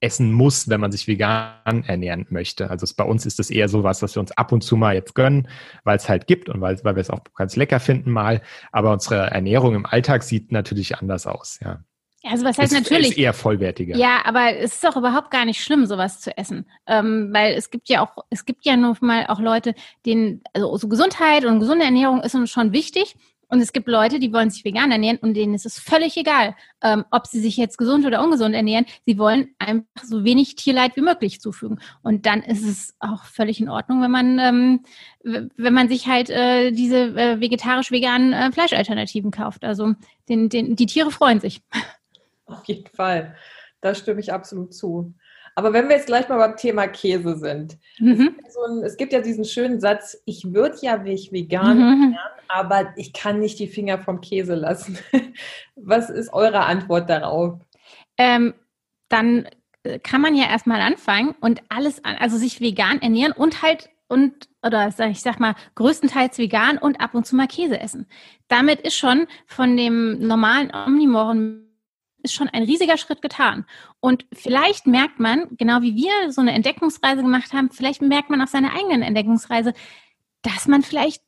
essen muss, wenn man sich vegan ernähren möchte. Also bei uns ist das eher so was, was wir uns ab und zu mal jetzt gönnen, weil es halt gibt und weil, weil wir es auch ganz lecker finden mal. Aber unsere Ernährung im Alltag sieht natürlich anders aus, ja. Also was heißt ist, natürlich? Ist eher vollwertiger. Ja, aber es ist auch überhaupt gar nicht schlimm, sowas zu essen, ähm, weil es gibt ja auch, es gibt ja nur mal auch Leute, denen also so Gesundheit und gesunde Ernährung ist uns schon wichtig. Und es gibt Leute, die wollen sich vegan ernähren und denen ist es völlig egal, ähm, ob sie sich jetzt gesund oder ungesund ernähren. Sie wollen einfach so wenig Tierleid wie möglich zufügen. Und dann ist es auch völlig in Ordnung, wenn man, ähm, wenn man sich halt äh, diese äh, vegetarisch-veganen äh, Fleischalternativen kauft. Also den, den, die Tiere freuen sich. [LAUGHS] [LAUGHS] Auf jeden Fall. Da stimme ich absolut zu. Aber wenn wir jetzt gleich mal beim Thema Käse sind. Mhm. Es, so ein, es, gibt ja diesen schönen Satz, ich würde ja mich vegan mhm. ernähren, aber ich kann nicht die Finger vom Käse lassen. [LAUGHS] Was ist eure Antwort darauf? Ähm, dann äh, kann man ja erstmal anfangen und alles, an, also sich vegan ernähren und halt und oder ich sag mal größtenteils vegan und ab und zu mal Käse essen. Damit ist schon von dem normalen Omnimoren ist schon ein riesiger Schritt getan. Und vielleicht merkt man, genau wie wir so eine Entdeckungsreise gemacht haben, vielleicht merkt man auf seiner eigenen Entdeckungsreise, dass man vielleicht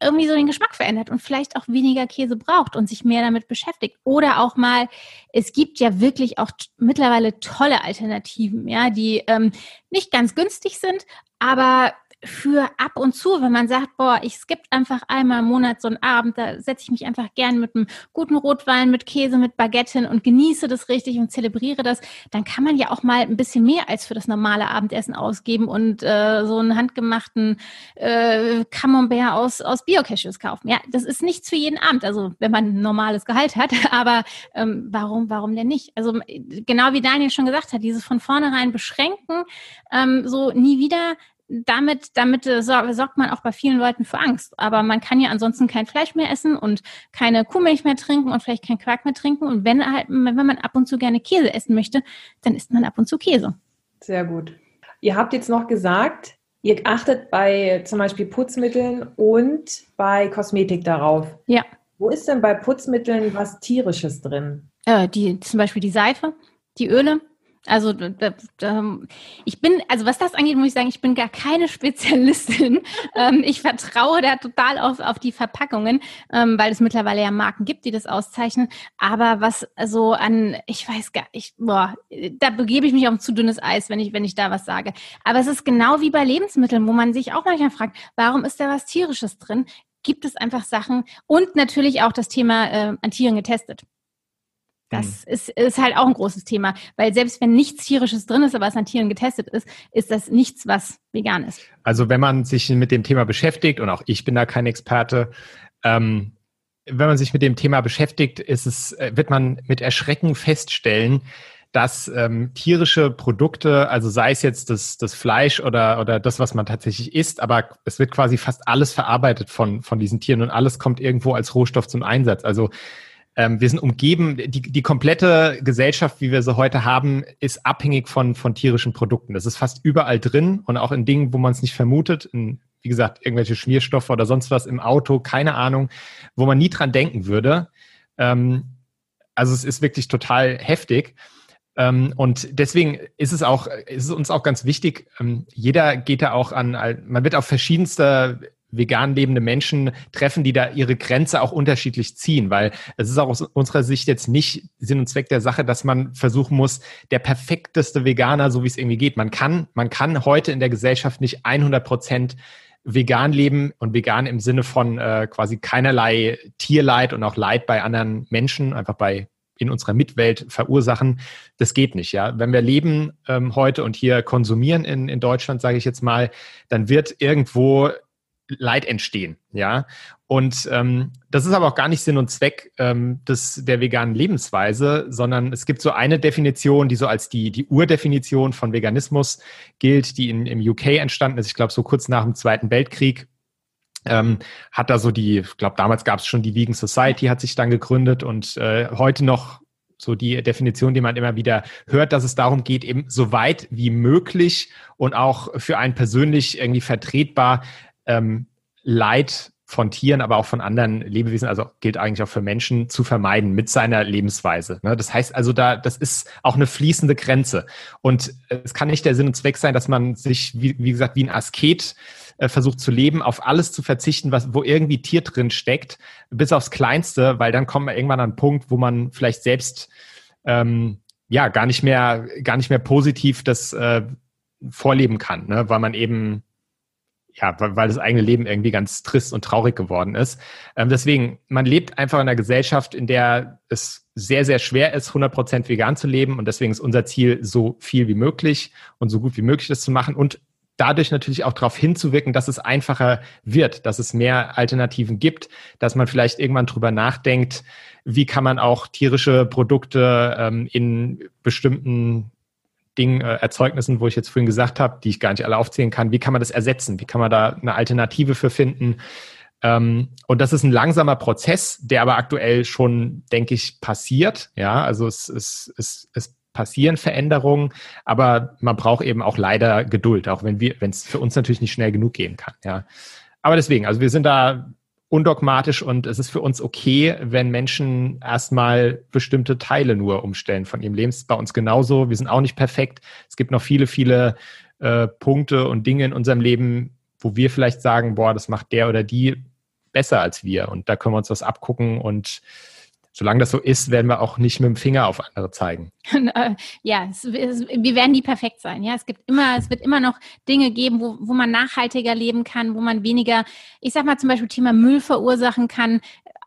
irgendwie so den Geschmack verändert und vielleicht auch weniger Käse braucht und sich mehr damit beschäftigt. Oder auch mal, es gibt ja wirklich auch mittlerweile tolle Alternativen, ja, die ähm, nicht ganz günstig sind, aber für ab und zu, wenn man sagt, boah, ich skippe einfach einmal im Monat so einen Abend, da setze ich mich einfach gern mit einem guten Rotwein, mit Käse, mit Baguette hin und genieße das richtig und zelebriere das, dann kann man ja auch mal ein bisschen mehr als für das normale Abendessen ausgeben und äh, so einen handgemachten äh, Camembert aus, aus Bio-Cashews kaufen. Ja, das ist nichts für jeden Abend, also wenn man ein normales Gehalt hat, [LAUGHS] aber ähm, warum, warum denn nicht? Also genau wie Daniel schon gesagt hat, dieses von vornherein beschränken, ähm, so nie wieder damit, damit äh, sorgt man auch bei vielen Leuten für Angst. Aber man kann ja ansonsten kein Fleisch mehr essen und keine Kuhmilch mehr trinken und vielleicht kein Quark mehr trinken. Und wenn halt, wenn man ab und zu gerne Käse essen möchte, dann isst man ab und zu Käse. Sehr gut. Ihr habt jetzt noch gesagt, ihr achtet bei zum Beispiel Putzmitteln und bei Kosmetik darauf. Ja. Wo ist denn bei Putzmitteln was Tierisches drin? Äh, die, zum Beispiel die Seife, die Öle, also ich bin, also was das angeht, muss ich sagen, ich bin gar keine [LAUGHS] Spezialistin. Ähm, ich vertraue da total auf, auf die Verpackungen, ähm, weil es mittlerweile ja Marken gibt, die das auszeichnen. Aber was so an, ich weiß gar nicht, boah, da begebe ich mich auf ein zu dünnes Eis, wenn ich, wenn ich da was sage. Aber es ist genau wie bei Lebensmitteln, wo man sich auch manchmal fragt, warum ist da was Tierisches drin? Gibt es einfach Sachen und natürlich auch das Thema äh, an Tieren getestet. Das mhm. ist, ist halt auch ein großes Thema, weil selbst wenn nichts tierisches drin ist, aber es an Tieren getestet ist, ist das nichts, was vegan ist. Also wenn man sich mit dem Thema beschäftigt, und auch ich bin da kein Experte, ähm, wenn man sich mit dem Thema beschäftigt, ist es, äh, wird man mit Erschrecken feststellen, dass ähm, tierische Produkte, also sei es jetzt das, das Fleisch oder, oder das, was man tatsächlich isst, aber es wird quasi fast alles verarbeitet von, von diesen Tieren und alles kommt irgendwo als Rohstoff zum Einsatz. Also ähm, wir sind umgeben, die, die komplette Gesellschaft, wie wir sie heute haben, ist abhängig von, von tierischen Produkten. Das ist fast überall drin und auch in Dingen, wo man es nicht vermutet, in, wie gesagt, irgendwelche Schmierstoffe oder sonst was im Auto, keine Ahnung, wo man nie dran denken würde. Ähm, also es ist wirklich total heftig. Ähm, und deswegen ist es auch, ist es uns auch ganz wichtig, ähm, jeder geht da auch an, man wird auf verschiedenste vegan lebende Menschen treffen, die da ihre Grenze auch unterschiedlich ziehen, weil es ist auch aus unserer Sicht jetzt nicht Sinn und Zweck der Sache, dass man versuchen muss, der perfekteste Veganer, so wie es irgendwie geht. Man kann, man kann heute in der Gesellschaft nicht 100 Prozent vegan leben und vegan im Sinne von äh, quasi keinerlei Tierleid und auch Leid bei anderen Menschen, einfach bei in unserer Mitwelt verursachen. Das geht nicht, ja. Wenn wir leben ähm, heute und hier konsumieren in, in Deutschland, sage ich jetzt mal, dann wird irgendwo Leid entstehen, ja. Und ähm, das ist aber auch gar nicht Sinn und Zweck ähm, des, der veganen Lebensweise, sondern es gibt so eine Definition, die so als die, die Urdefinition von Veganismus gilt, die in, im UK entstanden ist, ich glaube so kurz nach dem Zweiten Weltkrieg. Ähm, hat da so die, ich glaube, damals gab es schon die Vegan Society, hat sich dann gegründet und äh, heute noch so die Definition, die man immer wieder hört, dass es darum geht, eben so weit wie möglich und auch für einen persönlich irgendwie vertretbar ähm, Leid von Tieren, aber auch von anderen Lebewesen, also gilt eigentlich auch für Menschen, zu vermeiden mit seiner Lebensweise. Ne? Das heißt also, da, das ist auch eine fließende Grenze. Und es kann nicht der Sinn und Zweck sein, dass man sich, wie, wie gesagt, wie ein Asket äh, versucht zu leben, auf alles zu verzichten, was, wo irgendwie Tier drin steckt, bis aufs Kleinste, weil dann kommt man irgendwann an einen Punkt, wo man vielleicht selbst ähm, ja gar nicht mehr, gar nicht mehr positiv das äh, vorleben kann, ne? weil man eben ja, weil das eigene Leben irgendwie ganz trist und traurig geworden ist. Ähm, deswegen, man lebt einfach in einer Gesellschaft, in der es sehr, sehr schwer ist, 100% vegan zu leben. Und deswegen ist unser Ziel, so viel wie möglich und so gut wie möglich das zu machen und dadurch natürlich auch darauf hinzuwirken, dass es einfacher wird, dass es mehr Alternativen gibt, dass man vielleicht irgendwann drüber nachdenkt, wie kann man auch tierische Produkte ähm, in bestimmten Dingen, äh, Erzeugnissen, wo ich jetzt vorhin gesagt habe, die ich gar nicht alle aufzählen kann, wie kann man das ersetzen? Wie kann man da eine Alternative für finden? Ähm, und das ist ein langsamer Prozess, der aber aktuell schon, denke ich, passiert. Ja, also es, es, es, es passieren Veränderungen, aber man braucht eben auch leider Geduld, auch wenn wir, wenn es für uns natürlich nicht schnell genug gehen kann. Ja, aber deswegen, also wir sind da undogmatisch und es ist für uns okay, wenn Menschen erstmal bestimmte Teile nur umstellen von ihrem Leben. Es ist bei uns genauso. Wir sind auch nicht perfekt. Es gibt noch viele, viele äh, Punkte und Dinge in unserem Leben, wo wir vielleicht sagen, boah, das macht der oder die besser als wir und da können wir uns was abgucken und solange das so ist, werden wir auch nicht mit dem Finger auf andere zeigen. Äh, ja, es, es, wir werden nie perfekt sein. Ja, es gibt immer, es wird immer noch Dinge geben, wo, wo man nachhaltiger leben kann, wo man weniger, ich sag mal zum Beispiel Thema Müll verursachen kann,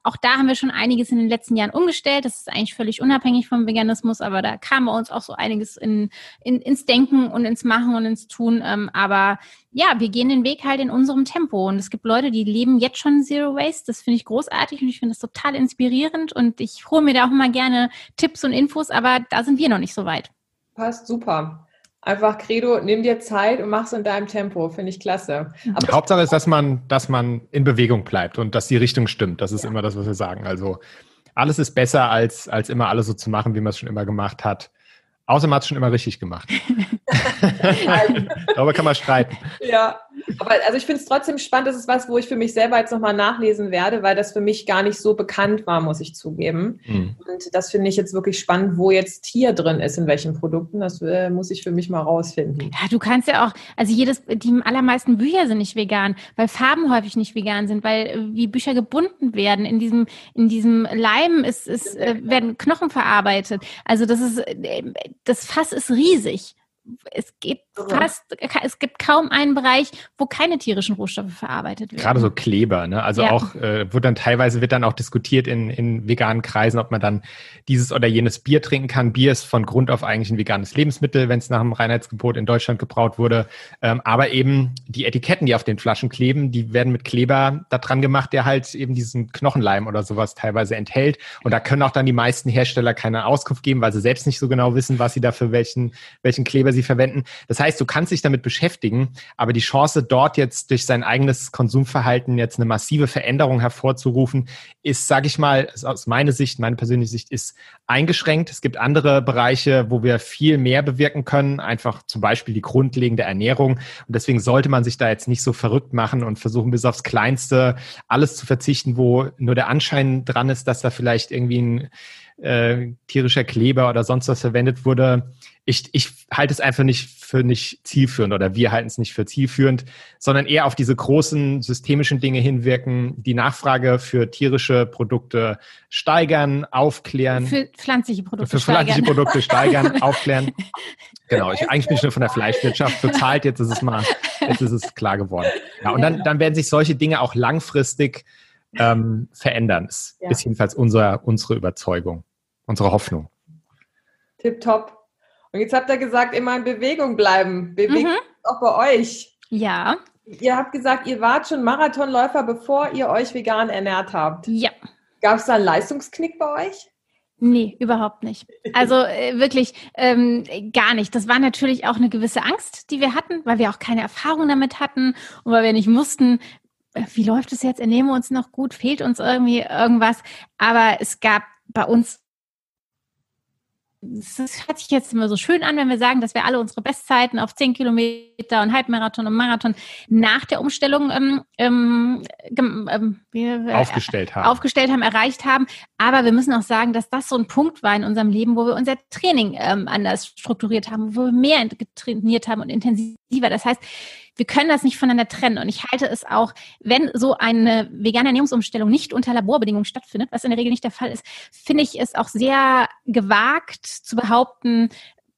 auch da haben wir schon einiges in den letzten Jahren umgestellt. Das ist eigentlich völlig unabhängig vom Veganismus, aber da kam bei uns auch so einiges in, in, ins Denken und ins Machen und ins Tun. Ähm, aber ja, wir gehen den Weg halt in unserem Tempo. Und es gibt Leute, die leben jetzt schon Zero Waste. Das finde ich großartig und ich finde das total inspirierend. Und ich hole mir da auch immer gerne Tipps und Infos, aber da sind wir noch nicht so weit. Passt super. Einfach Credo, nimm dir Zeit und mach's in deinem Tempo. Finde ich klasse. Aber Hauptsache ist, dass man, dass man in Bewegung bleibt und dass die Richtung stimmt. Das ist ja. immer das, was wir sagen. Also alles ist besser, als, als immer alles so zu machen, wie man es schon immer gemacht hat. Außer man hat es schon immer richtig gemacht. [LAUGHS] [LAUGHS] Darüber kann man streiten. Ja, aber also ich finde es trotzdem spannend. Das ist was, wo ich für mich selber jetzt nochmal nachlesen werde, weil das für mich gar nicht so bekannt war, muss ich zugeben. Mhm. Und das finde ich jetzt wirklich spannend, wo jetzt Tier drin ist, in welchen Produkten. Das äh, muss ich für mich mal rausfinden. Ja, du kannst ja auch, also jedes, die allermeisten Bücher sind nicht vegan, weil Farben häufig nicht vegan sind, weil äh, wie Bücher gebunden werden. In diesem, in diesem Leim ist, ist, äh, werden Knochen verarbeitet. Also das ist, äh, das Fass ist riesig es gibt fast, es gibt kaum einen Bereich, wo keine tierischen Rohstoffe verarbeitet werden. Gerade so Kleber, ne? Also ja. auch, äh, wird dann teilweise wird dann auch diskutiert in, in veganen Kreisen, ob man dann dieses oder jenes Bier trinken kann. Bier ist von Grund auf eigentlich ein veganes Lebensmittel, wenn es nach dem Reinheitsgebot in Deutschland gebraut wurde. Ähm, aber eben die Etiketten, die auf den Flaschen kleben, die werden mit Kleber da dran gemacht, der halt eben diesen Knochenleim oder sowas teilweise enthält. Und da können auch dann die meisten Hersteller keine Auskunft geben, weil sie selbst nicht so genau wissen, was sie da für welchen, welchen Kleber sie verwenden. Das heißt, du kannst dich damit beschäftigen, aber die Chance, dort jetzt durch sein eigenes Konsumverhalten jetzt eine massive Veränderung hervorzurufen, ist, sage ich mal, aus meiner Sicht, meine persönliche Sicht, ist eingeschränkt. Es gibt andere Bereiche, wo wir viel mehr bewirken können, einfach zum Beispiel die grundlegende Ernährung. Und deswegen sollte man sich da jetzt nicht so verrückt machen und versuchen, bis aufs Kleinste alles zu verzichten, wo nur der Anschein dran ist, dass da vielleicht irgendwie ein äh, tierischer Kleber oder sonst was verwendet wurde. Ich, ich halte es einfach nicht für nicht zielführend oder wir halten es nicht für zielführend, sondern eher auf diese großen systemischen Dinge hinwirken, die Nachfrage für tierische Produkte steigern, aufklären. Für pflanzliche Produkte Für pflanzliche steigern. Produkte steigern, [LAUGHS] aufklären. Genau, ich, eigentlich bin ich nur von der Fleischwirtschaft bezahlt, jetzt ist es mal, jetzt ist es klar geworden. Ja, und dann, dann werden sich solche Dinge auch langfristig ähm, verändern. Das ja. ist jedenfalls unser, unsere Überzeugung, unsere Hoffnung. Tipptopp. Und jetzt habt ihr gesagt, immer in Bewegung bleiben. Bewegung mhm. auch bei euch. Ja. Ihr habt gesagt, ihr wart schon Marathonläufer, bevor ihr euch vegan ernährt habt. Ja. Gab es da einen Leistungsknick bei euch? Nee, überhaupt nicht. Also äh, wirklich ähm, gar nicht. Das war natürlich auch eine gewisse Angst, die wir hatten, weil wir auch keine Erfahrung damit hatten und weil wir nicht wussten, wie läuft es jetzt? Ernähren wir uns noch gut? Fehlt uns irgendwie irgendwas? Aber es gab bei uns das hört sich jetzt immer so schön an, wenn wir sagen, dass wir alle unsere Bestzeiten auf 10 Kilometer und Halbmarathon und Marathon nach der Umstellung ähm, ähm, ähm, äh, aufgestellt haben. aufgestellt haben, erreicht haben. Aber wir müssen auch sagen, dass das so ein Punkt war in unserem Leben, wo wir unser Training ähm, anders strukturiert haben, wo wir mehr trainiert haben und intensiver. Das heißt, wir können das nicht voneinander trennen. Und ich halte es auch, wenn so eine vegane Ernährungsumstellung nicht unter Laborbedingungen stattfindet, was in der Regel nicht der Fall ist, finde ich es auch sehr gewagt zu behaupten,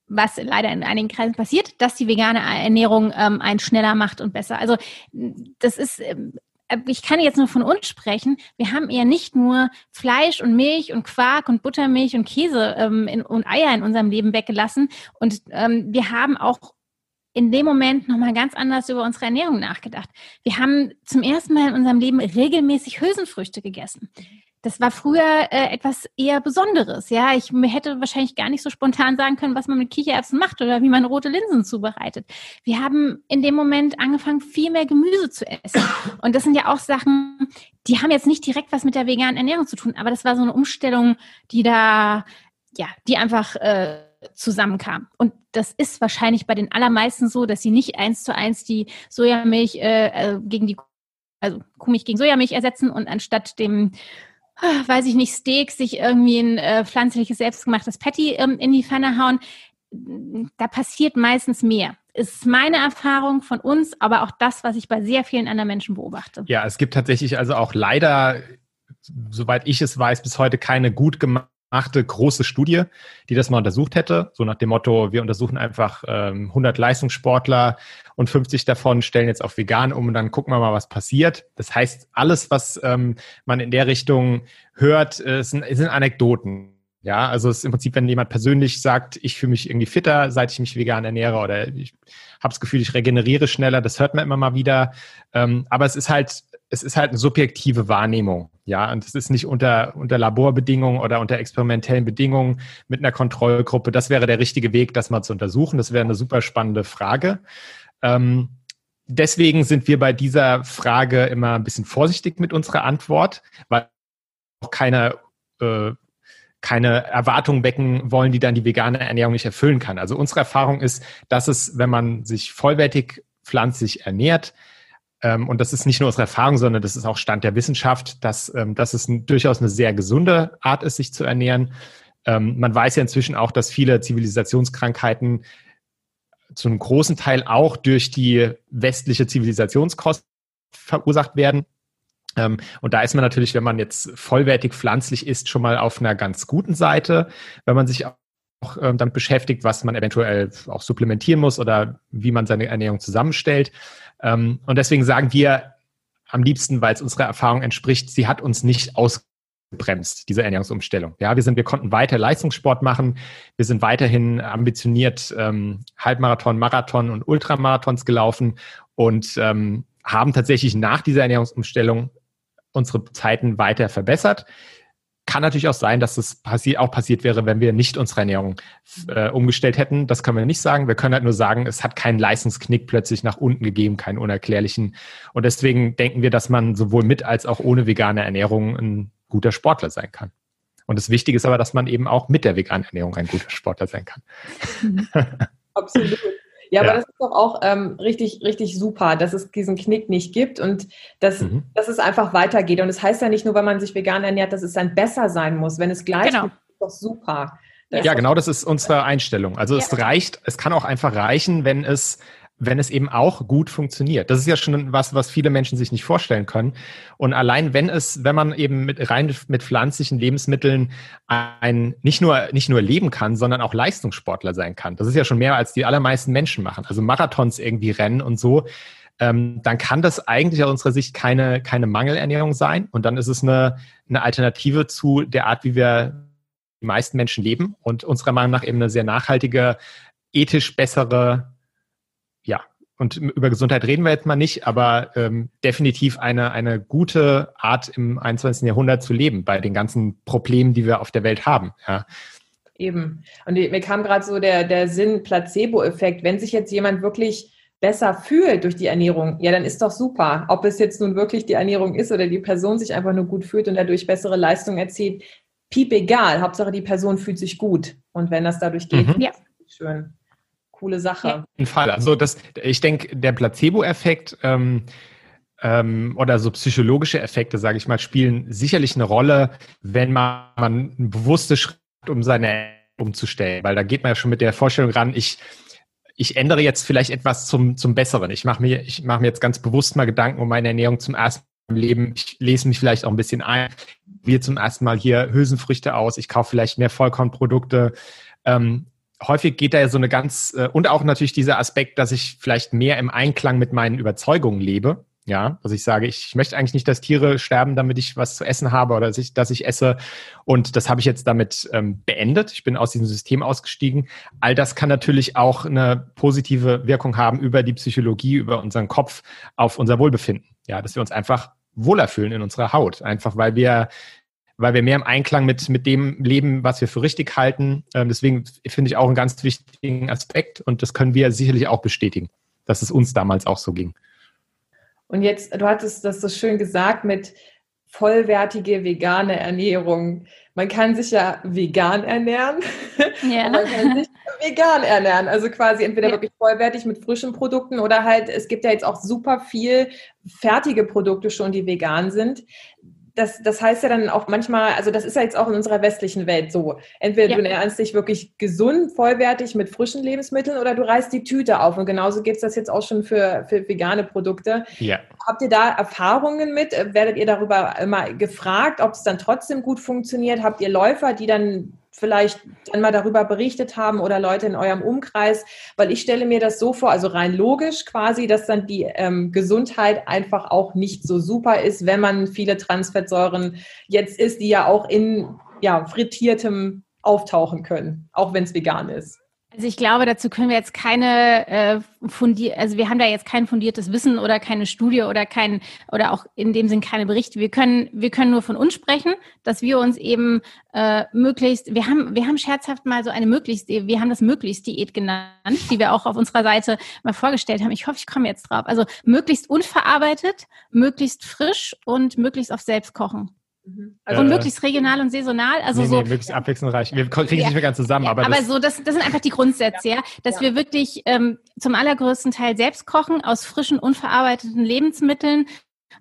was leider in einigen Kreisen passiert, dass die vegane Ernährung ähm, einen schneller macht und besser. Also das ist ähm, ich kann jetzt nur von uns sprechen. Wir haben eher nicht nur Fleisch und Milch und Quark und Buttermilch und Käse ähm, in, und Eier in unserem Leben weggelassen. Und ähm, wir haben auch in dem Moment nochmal ganz anders über unsere Ernährung nachgedacht. Wir haben zum ersten Mal in unserem Leben regelmäßig Hülsenfrüchte gegessen. Das war früher äh, etwas eher Besonderes. Ja, ich hätte wahrscheinlich gar nicht so spontan sagen können, was man mit Kichererbsen macht oder wie man rote Linsen zubereitet. Wir haben in dem Moment angefangen, viel mehr Gemüse zu essen. Und das sind ja auch Sachen, die haben jetzt nicht direkt was mit der veganen Ernährung zu tun, aber das war so eine Umstellung, die da, ja, die einfach äh, zusammenkam. Und das ist wahrscheinlich bei den allermeisten so, dass sie nicht eins zu eins die Sojamilch äh, äh gegen die, also Kuhmilch gegen Sojamilch ersetzen und anstatt dem ah, weiß ich nicht, Steak, sich irgendwie ein äh, pflanzliches, selbstgemachtes Patty ähm, in die Pfanne hauen. Da passiert meistens mehr. Ist meine Erfahrung von uns, aber auch das, was ich bei sehr vielen anderen Menschen beobachte. Ja, es gibt tatsächlich also auch leider, soweit ich es weiß, bis heute keine gut gemachte achte große Studie, die das mal untersucht hätte. So nach dem Motto, wir untersuchen einfach ähm, 100 Leistungssportler und 50 davon stellen jetzt auf vegan um und dann gucken wir mal, was passiert. Das heißt, alles, was ähm, man in der Richtung hört, äh, sind, sind Anekdoten. Ja, also es ist im Prinzip, wenn jemand persönlich sagt, ich fühle mich irgendwie fitter, seit ich mich vegan ernähre oder ich habe das Gefühl, ich regeneriere schneller, das hört man immer mal wieder. Ähm, aber es ist halt es ist halt eine subjektive Wahrnehmung, ja, und es ist nicht unter, unter Laborbedingungen oder unter experimentellen Bedingungen mit einer Kontrollgruppe. Das wäre der richtige Weg, das mal zu untersuchen. Das wäre eine super spannende Frage. Ähm, deswegen sind wir bei dieser Frage immer ein bisschen vorsichtig mit unserer Antwort, weil auch keine, äh, keine Erwartungen wecken wollen, die dann die vegane Ernährung nicht erfüllen kann. Also unsere Erfahrung ist, dass es, wenn man sich vollwertig pflanzlich ernährt, ähm, und das ist nicht nur unsere Erfahrung, sondern das ist auch Stand der Wissenschaft, dass, ähm, dass es ein, durchaus eine sehr gesunde Art ist, sich zu ernähren. Ähm, man weiß ja inzwischen auch, dass viele Zivilisationskrankheiten zu einem großen Teil auch durch die westliche Zivilisationskost verursacht werden. Ähm, und da ist man natürlich, wenn man jetzt vollwertig pflanzlich isst, schon mal auf einer ganz guten Seite, wenn man sich auch ähm, damit beschäftigt, was man eventuell auch supplementieren muss oder wie man seine Ernährung zusammenstellt. Ähm, und deswegen sagen wir am liebsten, weil es unserer Erfahrung entspricht, sie hat uns nicht ausgebremst, diese Ernährungsumstellung. Ja, wir sind, wir konnten weiter Leistungssport machen. Wir sind weiterhin ambitioniert ähm, Halbmarathon, Marathon und Ultramarathons gelaufen und ähm, haben tatsächlich nach dieser Ernährungsumstellung unsere Zeiten weiter verbessert. Kann natürlich auch sein, dass es passi auch passiert wäre, wenn wir nicht unsere Ernährung äh, umgestellt hätten. Das können wir nicht sagen. Wir können halt nur sagen, es hat keinen Leistungsknick plötzlich nach unten gegeben, keinen unerklärlichen. Und deswegen denken wir, dass man sowohl mit als auch ohne vegane Ernährung ein guter Sportler sein kann. Und das Wichtige ist aber, dass man eben auch mit der veganen Ernährung ein guter Sportler sein kann. [LAUGHS] Absolut. Ja, ja, aber das ist doch auch ähm, richtig, richtig super, dass es diesen Knick nicht gibt und dass, mhm. dass es einfach weitergeht. Und es das heißt ja nicht nur, wenn man sich vegan ernährt, dass es dann besser sein muss. Wenn es gleich genau. ist, ist doch super. Das ja, genau, das ist unsere Einstellung. Also ja. es reicht, es kann auch einfach reichen, wenn es wenn es eben auch gut funktioniert. Das ist ja schon was, was viele Menschen sich nicht vorstellen können. Und allein wenn es, wenn man eben mit rein mit pflanzlichen Lebensmitteln ein nicht nur nicht nur leben kann, sondern auch Leistungssportler sein kann. Das ist ja schon mehr als die allermeisten Menschen machen. Also Marathons irgendwie rennen und so. Ähm, dann kann das eigentlich aus unserer Sicht keine keine Mangelernährung sein. Und dann ist es eine eine Alternative zu der Art, wie wir die meisten Menschen leben und unserer Meinung nach eben eine sehr nachhaltige, ethisch bessere ja, und über Gesundheit reden wir jetzt mal nicht, aber ähm, definitiv eine, eine gute Art im 21. Jahrhundert zu leben bei den ganzen Problemen, die wir auf der Welt haben. Ja. Eben. Und mir kam gerade so der, der Sinn Placebo-Effekt. Wenn sich jetzt jemand wirklich besser fühlt durch die Ernährung, ja, dann ist doch super. Ob es jetzt nun wirklich die Ernährung ist oder die Person sich einfach nur gut fühlt und dadurch bessere Leistungen erzielt, piep egal. Hauptsache die Person fühlt sich gut. Und wenn das dadurch geht, mhm. ja. schön coole Sache. Auf jeden Fall. Also das, ich denke, der Placebo-Effekt ähm, ähm, oder so psychologische Effekte, sage ich mal, spielen sicherlich eine Rolle, wenn man, man ein bewusstes Schritt um seine umzustellen, weil da geht man ja schon mit der Vorstellung ran, ich ich ändere jetzt vielleicht etwas zum, zum Besseren. Ich mache mir, ich mache mir jetzt ganz bewusst mal Gedanken um meine Ernährung zum ersten Mal im Leben. Ich lese mich vielleicht auch ein bisschen ein, wir zum ersten Mal hier Hülsenfrüchte aus, ich kaufe vielleicht mehr Vollkornprodukte. Ähm, häufig geht da ja so eine ganz, äh, und auch natürlich dieser Aspekt, dass ich vielleicht mehr im Einklang mit meinen Überzeugungen lebe. Ja, dass ich sage, ich möchte eigentlich nicht, dass Tiere sterben, damit ich was zu essen habe oder dass ich, dass ich esse. Und das habe ich jetzt damit ähm, beendet. Ich bin aus diesem System ausgestiegen. All das kann natürlich auch eine positive Wirkung haben über die Psychologie, über unseren Kopf auf unser Wohlbefinden. Ja, dass wir uns einfach wohler fühlen in unserer Haut. Einfach weil wir weil wir mehr im Einklang mit, mit dem leben, was wir für richtig halten. Ähm, deswegen finde ich auch einen ganz wichtigen Aspekt und das können wir sicherlich auch bestätigen, dass es uns damals auch so ging. Und jetzt, du hattest das so schön gesagt mit vollwertige vegane Ernährung. Man kann sich ja vegan ernähren, [LAUGHS] ja. man kann sich vegan ernähren. Also quasi entweder ja. wirklich vollwertig mit frischen Produkten oder halt, es gibt ja jetzt auch super viel fertige Produkte schon, die vegan sind das, das heißt ja dann auch manchmal, also das ist ja jetzt auch in unserer westlichen Welt so. Entweder ja. du ernährst dich wirklich gesund, vollwertig mit frischen Lebensmitteln oder du reißt die Tüte auf. Und genauso gibt es das jetzt auch schon für, für vegane Produkte. Ja. Habt ihr da Erfahrungen mit? Werdet ihr darüber immer gefragt, ob es dann trotzdem gut funktioniert? Habt ihr Läufer, die dann vielleicht dann mal darüber berichtet haben oder Leute in eurem Umkreis, weil ich stelle mir das so vor, also rein logisch quasi, dass dann die ähm, Gesundheit einfach auch nicht so super ist, wenn man viele Transfettsäuren jetzt isst, die ja auch in ja, frittiertem auftauchen können, auch wenn es vegan ist. Also ich glaube, dazu können wir jetzt keine äh, fundiert, also wir haben da jetzt kein fundiertes Wissen oder keine Studie oder kein oder auch in dem Sinn keine Berichte. Wir können wir können nur von uns sprechen, dass wir uns eben äh, möglichst, wir haben wir haben scherzhaft mal so eine möglichst, wir haben das möglichst Diät genannt, die wir auch auf unserer Seite mal vorgestellt haben. Ich hoffe, ich komme jetzt drauf. Also möglichst unverarbeitet, möglichst frisch und möglichst auf selbst kochen. Mhm. Also und möglichst regional und saisonal. Also nee, so, nee, möglichst abwechslungsreich. Wir kriegen es ja. nicht mehr ganz zusammen. Aber, aber so, das, das sind einfach die Grundsätze, ja. Dass ja. wir wirklich ähm, zum allergrößten Teil selbst kochen, aus frischen, unverarbeiteten Lebensmitteln,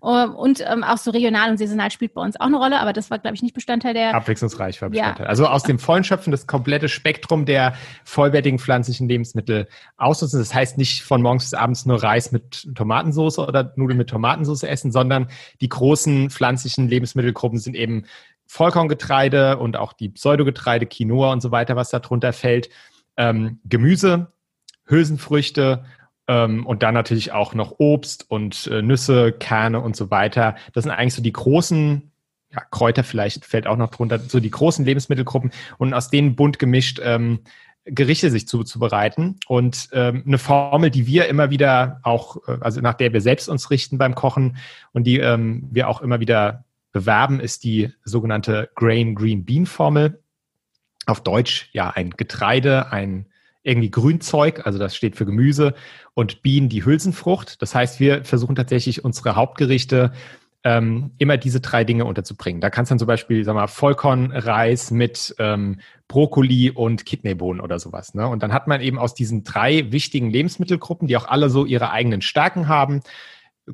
und ähm, auch so regional und saisonal spielt bei uns auch eine Rolle, aber das war, glaube ich, nicht Bestandteil der. Abwechslungsreich war Bestandteil. Ja. Also aus dem vollen Schöpfen das komplette Spektrum der vollwertigen pflanzlichen Lebensmittel ausnutzen. Das heißt nicht von morgens bis abends nur Reis mit Tomatensauce oder Nudeln mit Tomatensauce essen, sondern die großen pflanzlichen Lebensmittelgruppen sind eben Vollkorngetreide und auch die Pseudogetreide, Quinoa und so weiter, was darunter fällt. Ähm, Gemüse, Hülsenfrüchte ähm, und dann natürlich auch noch Obst und äh, Nüsse, Kerne und so weiter. Das sind eigentlich so die großen, ja, Kräuter vielleicht fällt auch noch drunter, so die großen Lebensmittelgruppen und aus denen bunt gemischt ähm, Gerichte sich zuzubereiten. Und ähm, eine Formel, die wir immer wieder auch, äh, also nach der wir selbst uns richten beim Kochen und die ähm, wir auch immer wieder bewerben, ist die sogenannte Grain Green Bean Formel. Auf Deutsch ja ein Getreide, ein irgendwie Grünzeug, also das steht für Gemüse, und Bienen die Hülsenfrucht. Das heißt, wir versuchen tatsächlich unsere Hauptgerichte ähm, immer diese drei Dinge unterzubringen. Da kannst du dann zum Beispiel, sag mal, Vollkornreis mit ähm, Brokkoli und Kidneybohnen oder sowas. Ne? Und dann hat man eben aus diesen drei wichtigen Lebensmittelgruppen, die auch alle so ihre eigenen Stärken haben,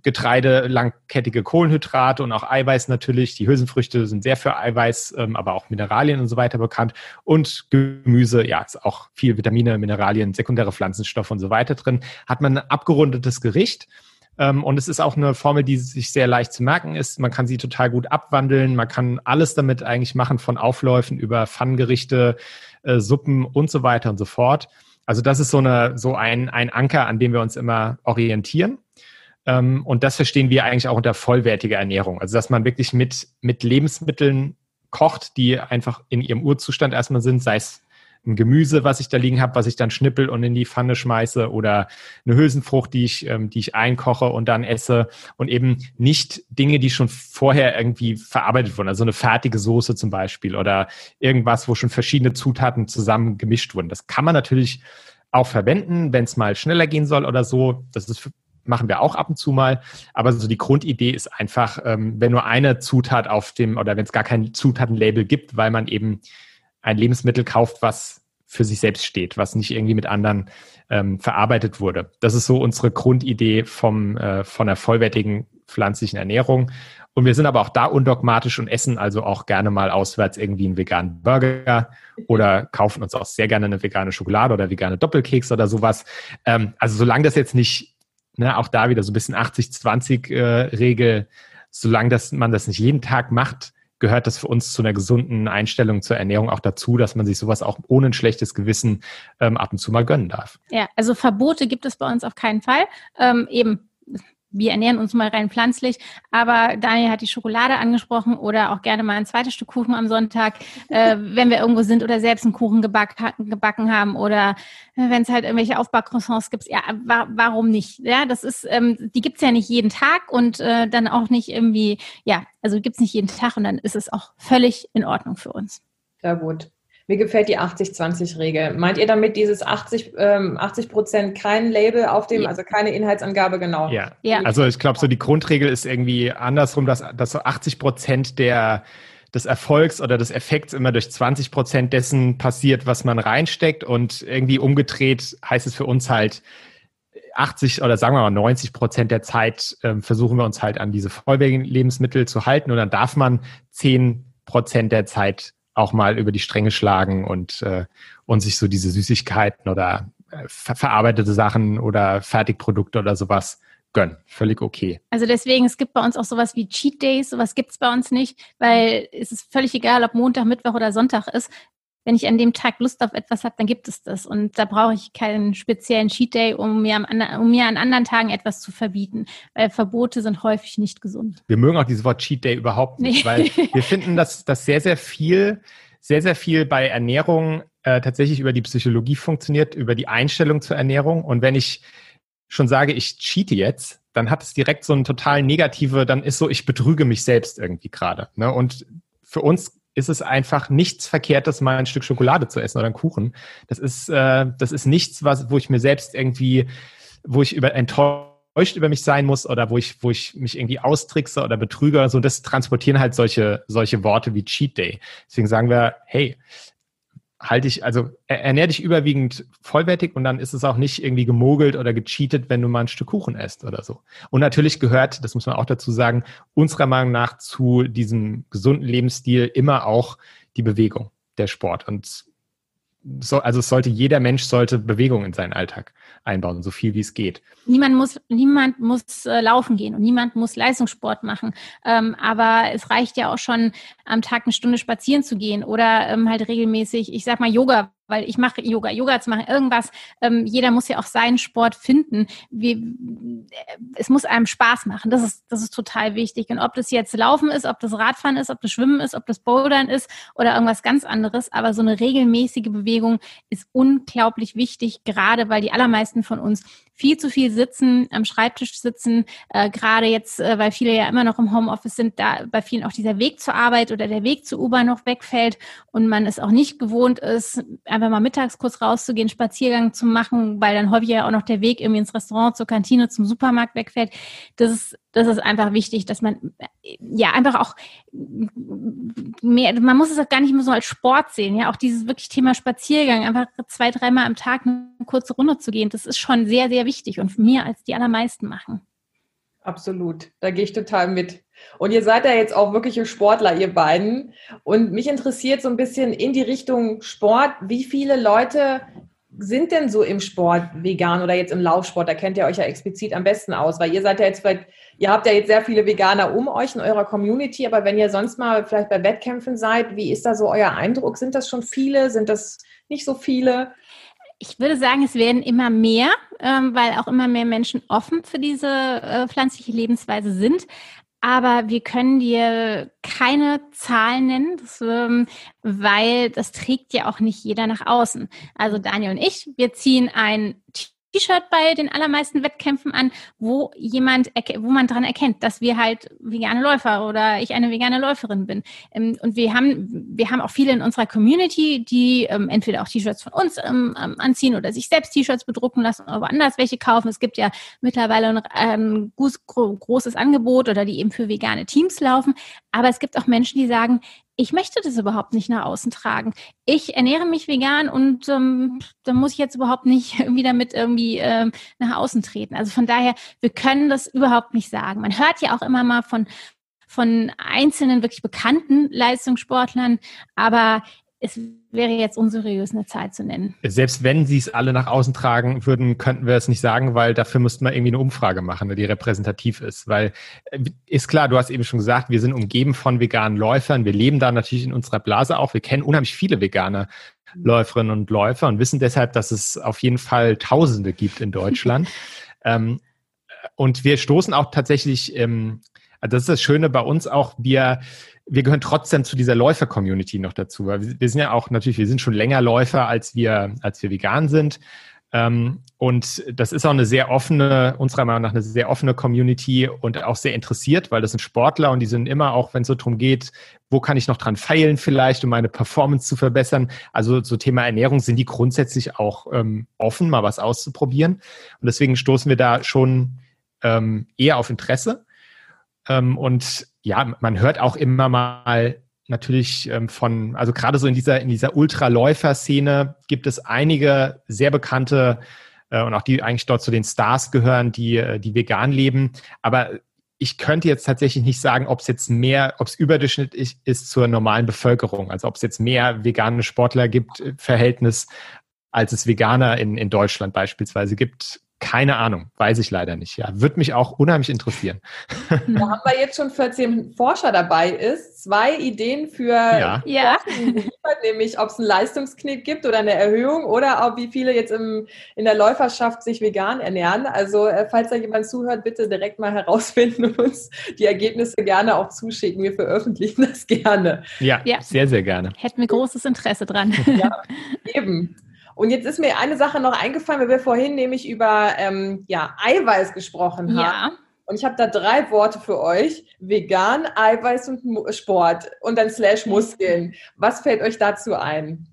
Getreide, langkettige Kohlenhydrate und auch Eiweiß natürlich. Die Hülsenfrüchte sind sehr für Eiweiß, ähm, aber auch Mineralien und so weiter bekannt. Und Gemüse, ja, ist auch viel Vitamine, Mineralien, sekundäre Pflanzenstoffe und so weiter drin. Hat man ein abgerundetes Gericht. Ähm, und es ist auch eine Formel, die sich sehr leicht zu merken ist. Man kann sie total gut abwandeln. Man kann alles damit eigentlich machen, von Aufläufen über Pfannengerichte, äh, Suppen und so weiter und so fort. Also das ist so, eine, so ein, ein Anker, an dem wir uns immer orientieren. Ähm, und das verstehen wir eigentlich auch unter vollwertiger Ernährung. Also, dass man wirklich mit, mit Lebensmitteln kocht, die einfach in ihrem Urzustand erstmal sind, sei es ein Gemüse, was ich da liegen habe, was ich dann schnippel und in die Pfanne schmeiße oder eine Hülsenfrucht, die ich, ähm, die ich einkoche und dann esse und eben nicht Dinge, die schon vorher irgendwie verarbeitet wurden, also eine fertige Soße zum Beispiel oder irgendwas, wo schon verschiedene Zutaten zusammen gemischt wurden. Das kann man natürlich auch verwenden, wenn es mal schneller gehen soll oder so. Das ist machen wir auch ab und zu mal. Aber so die Grundidee ist einfach, ähm, wenn nur eine Zutat auf dem oder wenn es gar kein Zutatenlabel gibt, weil man eben ein Lebensmittel kauft, was für sich selbst steht, was nicht irgendwie mit anderen ähm, verarbeitet wurde. Das ist so unsere Grundidee vom, äh, von einer vollwertigen pflanzlichen Ernährung. Und wir sind aber auch da undogmatisch und essen also auch gerne mal auswärts irgendwie einen veganen Burger oder kaufen uns auch sehr gerne eine vegane Schokolade oder vegane Doppelkeks oder sowas. Ähm, also solange das jetzt nicht ne, auch da wieder so ein bisschen 80-20-Regel, äh, solange das, man das nicht jeden Tag macht, gehört das für uns zu einer gesunden Einstellung zur Ernährung auch dazu, dass man sich sowas auch ohne ein schlechtes Gewissen ähm, ab und zu mal gönnen darf. Ja, also Verbote gibt es bei uns auf keinen Fall. Ähm, eben wir ernähren uns mal rein pflanzlich, aber Daniel hat die Schokolade angesprochen oder auch gerne mal ein zweites Stück Kuchen am Sonntag, äh, [LAUGHS] wenn wir irgendwo sind oder selbst einen Kuchen geback, gebacken haben oder äh, wenn es halt irgendwelche Aufbackcroissants gibt, ja, wa warum nicht? Ja, das ist, ähm, die gibt's ja nicht jeden Tag und äh, dann auch nicht irgendwie, ja, also gibt's nicht jeden Tag und dann ist es auch völlig in Ordnung für uns. Sehr gut. Mir gefällt die 80-20-Regel. Meint ihr damit dieses 80 ähm, 80 Prozent kein Label auf dem, ja. also keine Inhaltsangabe genau? Ja. ja. Also ich glaube, so die Grundregel ist irgendwie andersrum, dass, dass so 80 Prozent der des Erfolgs oder des Effekts immer durch 20 Prozent dessen passiert, was man reinsteckt und irgendwie umgedreht heißt es für uns halt 80 oder sagen wir mal 90 Prozent der Zeit äh, versuchen wir uns halt an diese vollwertigen Lebensmittel zu halten und dann darf man 10 Prozent der Zeit auch mal über die Stränge schlagen und, äh, und sich so diese Süßigkeiten oder äh, ver verarbeitete Sachen oder Fertigprodukte oder sowas gönnen. Völlig okay. Also deswegen, es gibt bei uns auch sowas wie Cheat Days, sowas gibt es bei uns nicht, weil es ist völlig egal, ob Montag, Mittwoch oder Sonntag ist. Wenn ich an dem Tag Lust auf etwas habe, dann gibt es das. Und da brauche ich keinen speziellen Cheat Day, um mir, am, um mir an anderen Tagen etwas zu verbieten, weil Verbote sind häufig nicht gesund. Wir mögen auch dieses Wort Cheat Day überhaupt nicht, nee. weil [LAUGHS] wir finden, dass, dass sehr, sehr viel, sehr, sehr viel bei Ernährung äh, tatsächlich über die Psychologie funktioniert, über die Einstellung zur Ernährung. Und wenn ich schon sage, ich cheate jetzt, dann hat es direkt so eine total negative, dann ist so, ich betrüge mich selbst irgendwie gerade. Ne? Und für uns ist es einfach nichts Verkehrtes, mal ein Stück Schokolade zu essen oder einen Kuchen. Das ist, äh, das ist nichts, was, wo ich mir selbst irgendwie, wo ich über enttäuscht über mich sein muss oder wo ich, wo ich mich irgendwie austrickse oder betrüge oder so. Das transportieren halt solche, solche Worte wie Cheat Day. Deswegen sagen wir, hey, halte ich, also ernähr dich überwiegend vollwertig und dann ist es auch nicht irgendwie gemogelt oder gecheatet, wenn du mal ein Stück Kuchen isst oder so. Und natürlich gehört, das muss man auch dazu sagen, unserer Meinung nach zu diesem gesunden Lebensstil immer auch die Bewegung, der Sport. Und so, also es sollte jeder Mensch sollte Bewegung in seinen Alltag einbauen, so viel wie es geht. Niemand muss, niemand muss äh, laufen gehen und niemand muss Leistungssport machen. Ähm, aber es reicht ja auch schon, am Tag eine Stunde spazieren zu gehen oder ähm, halt regelmäßig, ich sag mal, Yoga weil ich mache Yoga, Yoga zu machen, irgendwas. Ähm, jeder muss ja auch seinen Sport finden. Wie, es muss einem Spaß machen. Das ist, das ist total wichtig. Und ob das jetzt Laufen ist, ob das Radfahren ist, ob das Schwimmen ist, ob das Bouldern ist oder irgendwas ganz anderes. Aber so eine regelmäßige Bewegung ist unglaublich wichtig, gerade weil die allermeisten von uns viel zu viel sitzen, am Schreibtisch sitzen, äh, gerade jetzt, äh, weil viele ja immer noch im Homeoffice sind, da bei vielen auch dieser Weg zur Arbeit oder der Weg zur U-Bahn noch wegfällt und man es auch nicht gewohnt ist, einfach mal mittags kurz rauszugehen, Spaziergang zu machen, weil dann häufig ja auch noch der Weg irgendwie ins Restaurant, zur Kantine, zum Supermarkt wegfällt. Das ist, das ist einfach wichtig, dass man ja einfach auch mehr, man muss es auch gar nicht mehr so als Sport sehen, ja, auch dieses wirklich Thema Spaziergang, einfach zwei, dreimal am Tag eine kurze Runde zu gehen, das ist schon sehr, sehr wichtig und mehr als die allermeisten machen. Absolut, da gehe ich total mit. Und ihr seid ja jetzt auch wirkliche Sportler, ihr beiden. Und mich interessiert so ein bisschen in die Richtung Sport, wie viele Leute sind denn so im Sport vegan oder jetzt im Laufsport? Da kennt ihr euch ja explizit am besten aus, weil ihr seid ja jetzt vielleicht, ihr habt ja jetzt sehr viele Veganer um euch in eurer Community, aber wenn ihr sonst mal vielleicht bei Wettkämpfen seid, wie ist da so euer Eindruck? Sind das schon viele? Sind das nicht so viele? Ich würde sagen, es werden immer mehr, ähm, weil auch immer mehr Menschen offen für diese äh, pflanzliche Lebensweise sind aber wir können dir keine Zahlen nennen, das, ähm, weil das trägt ja auch nicht jeder nach außen. Also Daniel und ich, wir ziehen ein T-Shirt bei den allermeisten Wettkämpfen an, wo jemand, wo man dran erkennt, dass wir halt vegane Läufer oder ich eine vegane Läuferin bin. Ähm, und wir haben, wir haben auch viele in unserer Community, die ähm, entweder auch T-Shirts von uns ähm, anziehen oder sich selbst T-Shirts bedrucken lassen oder woanders welche kaufen. Es gibt ja mittlerweile ein, ein großes Angebot oder die eben für vegane Teams laufen. Aber es gibt auch Menschen, die sagen, ich möchte das überhaupt nicht nach außen tragen. Ich ernähre mich vegan und ähm, da muss ich jetzt überhaupt nicht [LAUGHS] irgendwie damit irgendwie ähm, nach außen treten. Also von daher, wir können das überhaupt nicht sagen. Man hört ja auch immer mal von von einzelnen wirklich bekannten Leistungssportlern, aber es wäre jetzt unseriös, eine Zahl zu nennen. Selbst wenn sie es alle nach außen tragen würden, könnten wir es nicht sagen, weil dafür müssten wir irgendwie eine Umfrage machen, die repräsentativ ist. Weil äh, ist klar, du hast eben schon gesagt, wir sind umgeben von veganen Läufern. Wir leben da natürlich in unserer Blase auch. Wir kennen unheimlich viele vegane Läuferinnen und Läufer und wissen deshalb, dass es auf jeden Fall Tausende gibt in Deutschland. [LAUGHS] ähm, und wir stoßen auch tatsächlich, ähm, also das ist das Schöne bei uns auch, wir wir gehören trotzdem zu dieser Läufer-Community noch dazu. Weil wir, sind ja auch natürlich, wir sind schon länger Läufer, als wir, als wir vegan sind. Ähm, und das ist auch eine sehr offene, unserer Meinung nach eine sehr offene Community und auch sehr interessiert, weil das sind Sportler und die sind immer auch, wenn es so darum geht, wo kann ich noch dran feilen vielleicht, um meine Performance zu verbessern. Also so Thema Ernährung sind die grundsätzlich auch ähm, offen, mal was auszuprobieren. Und deswegen stoßen wir da schon ähm, eher auf Interesse. Ähm, und ja, man hört auch immer mal natürlich ähm, von, also gerade so in dieser, in dieser Ultraläufer-Szene gibt es einige sehr bekannte äh, und auch die eigentlich dort zu den Stars gehören, die, äh, die vegan leben. Aber ich könnte jetzt tatsächlich nicht sagen, ob es jetzt mehr, ob es überdurchschnittlich ist zur normalen Bevölkerung. Also ob es jetzt mehr vegane Sportler gibt, äh, Verhältnis, als es Veganer in, in Deutschland beispielsweise gibt. Keine Ahnung, weiß ich leider nicht. Ja, würde mich auch unheimlich interessieren. Da haben wir jetzt schon 14 Forscher dabei ist, zwei Ideen für ja. ja. nämlich ob es einen Leistungsknick gibt oder eine Erhöhung oder auch wie viele jetzt im, in der Läuferschaft sich vegan ernähren. Also äh, falls da jemand zuhört, bitte direkt mal herausfinden und uns die Ergebnisse gerne auch zuschicken. Wir veröffentlichen das gerne. Ja, ja. sehr, sehr gerne. Hätten wir großes Interesse dran. Ja, eben. Und jetzt ist mir eine Sache noch eingefallen, weil wir vorhin nämlich über ähm, ja, Eiweiß gesprochen haben. Ja. Und ich habe da drei Worte für euch. Vegan, Eiweiß und Sport und dann slash Muskeln. Was fällt euch dazu ein?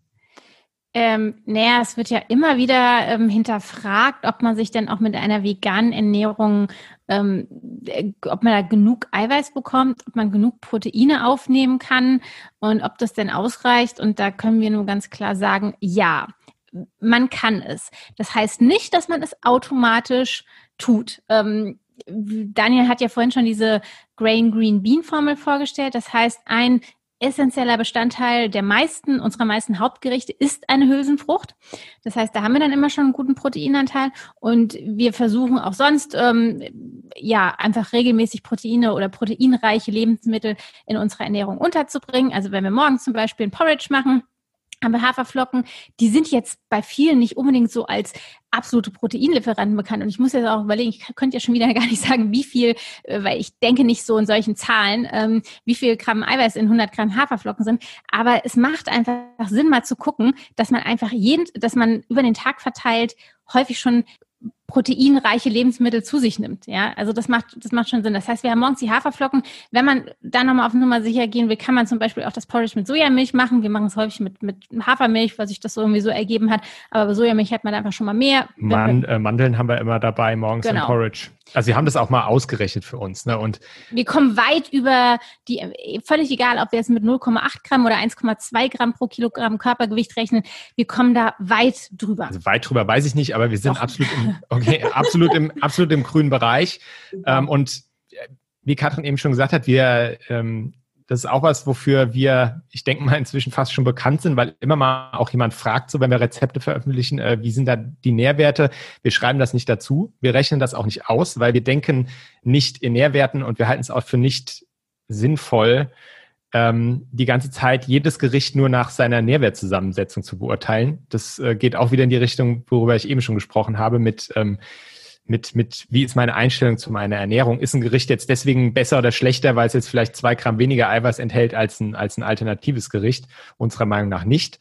Ähm, naja, es wird ja immer wieder ähm, hinterfragt, ob man sich denn auch mit einer veganen Ernährung, ähm, äh, ob man da genug Eiweiß bekommt, ob man genug Proteine aufnehmen kann und ob das denn ausreicht. Und da können wir nur ganz klar sagen, ja man kann es. Das heißt nicht, dass man es automatisch tut. Ähm, Daniel hat ja vorhin schon diese Grain Green Bean Formel vorgestellt. Das heißt, ein essentieller Bestandteil der meisten, unserer meisten Hauptgerichte ist eine Hülsenfrucht. Das heißt, da haben wir dann immer schon einen guten Proteinanteil und wir versuchen auch sonst, ähm, ja, einfach regelmäßig Proteine oder proteinreiche Lebensmittel in unserer Ernährung unterzubringen. Also wenn wir morgens zum Beispiel ein Porridge machen, aber Haferflocken, die sind jetzt bei vielen nicht unbedingt so als absolute Proteinlieferanten bekannt. Und ich muss jetzt auch überlegen, ich könnte ja schon wieder [LAUGHS] gar nicht sagen, wie viel, äh, weil ich denke nicht so in solchen Zahlen, ähm, wie viel Gramm Eiweiß in 100 Gramm Haferflocken sind. Aber es macht einfach Sinn, mal zu gucken, dass man einfach jeden, dass man über den Tag verteilt häufig schon proteinreiche Lebensmittel zu sich nimmt. Ja, also das macht, das macht schon Sinn. Das heißt, wir haben morgens die Haferflocken. Wenn man da nochmal auf Nummer sicher gehen will, kann man zum Beispiel auch das Porridge mit Sojamilch machen. Wir machen es häufig mit, mit Hafermilch, weil sich das so irgendwie so ergeben hat. Aber bei Sojamilch hat man einfach schon mal mehr. Man, äh, Mandeln haben wir immer dabei morgens genau. im Porridge. Also wir haben das auch mal ausgerechnet für uns. Ne? Und wir kommen weit über die, völlig egal, ob wir jetzt mit 0,8 Gramm oder 1,2 Gramm pro Kilogramm Körpergewicht rechnen, wir kommen da weit drüber. Also weit drüber weiß ich nicht, aber wir sind Doch. absolut im, [LAUGHS] okay, absolut im, absolut im grünen Bereich. Ähm, und wie Katrin eben schon gesagt hat, wir ähm, das ist auch was, wofür wir, ich denke mal, inzwischen fast schon bekannt sind, weil immer mal auch jemand fragt, so wenn wir Rezepte veröffentlichen, äh, wie sind da die Nährwerte? Wir schreiben das nicht dazu. Wir rechnen das auch nicht aus, weil wir denken nicht in Nährwerten und wir halten es auch für nicht sinnvoll, ähm, die ganze Zeit jedes Gericht nur nach seiner Nährwertzusammensetzung zu beurteilen. Das äh, geht auch wieder in die Richtung, worüber ich eben schon gesprochen habe, mit ähm, mit, mit, wie ist meine Einstellung zu meiner Ernährung? Ist ein Gericht jetzt deswegen besser oder schlechter, weil es jetzt vielleicht zwei Gramm weniger Eiweiß enthält als ein, als ein alternatives Gericht? Unserer Meinung nach nicht.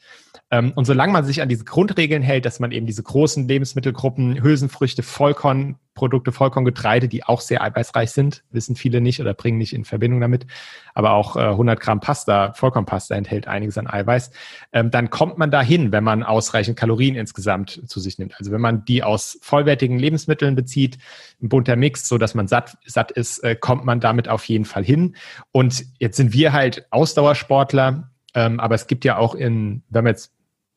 Ähm, und solange man sich an diese Grundregeln hält, dass man eben diese großen Lebensmittelgruppen, Hülsenfrüchte, Vollkornprodukte, Vollkorngetreide, die auch sehr eiweißreich sind, wissen viele nicht oder bringen nicht in Verbindung damit, aber auch 100 äh, Gramm Pasta, Vollkornpasta enthält einiges an Eiweiß, ähm, dann kommt man dahin, wenn man ausreichend Kalorien insgesamt zu sich nimmt. Also wenn man die aus vollwertigen Lebensmitteln bezieht, ein bunter Mix, so dass man satt, satt ist, äh, kommt man damit auf jeden Fall hin. Und jetzt sind wir halt Ausdauersportler, ähm, aber es gibt ja auch in, wenn man jetzt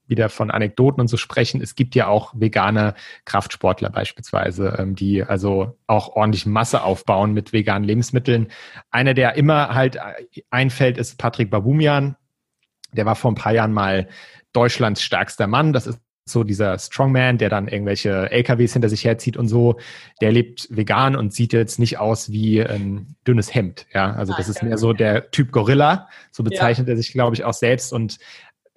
wieder von Anekdoten und so sprechen, es gibt ja auch vegane Kraftsportler beispielsweise, ähm, die also auch ordentlich Masse aufbauen mit veganen Lebensmitteln. Einer, der immer halt einfällt, ist Patrick Babumian. Der war vor ein paar Jahren mal Deutschlands stärkster Mann. Das ist so dieser Strongman, der dann irgendwelche LKWs hinter sich herzieht und so, der lebt vegan und sieht jetzt nicht aus wie ein dünnes Hemd. Ja, also das ist mehr so der Typ Gorilla. So bezeichnet ja. er sich, glaube ich, auch selbst. Und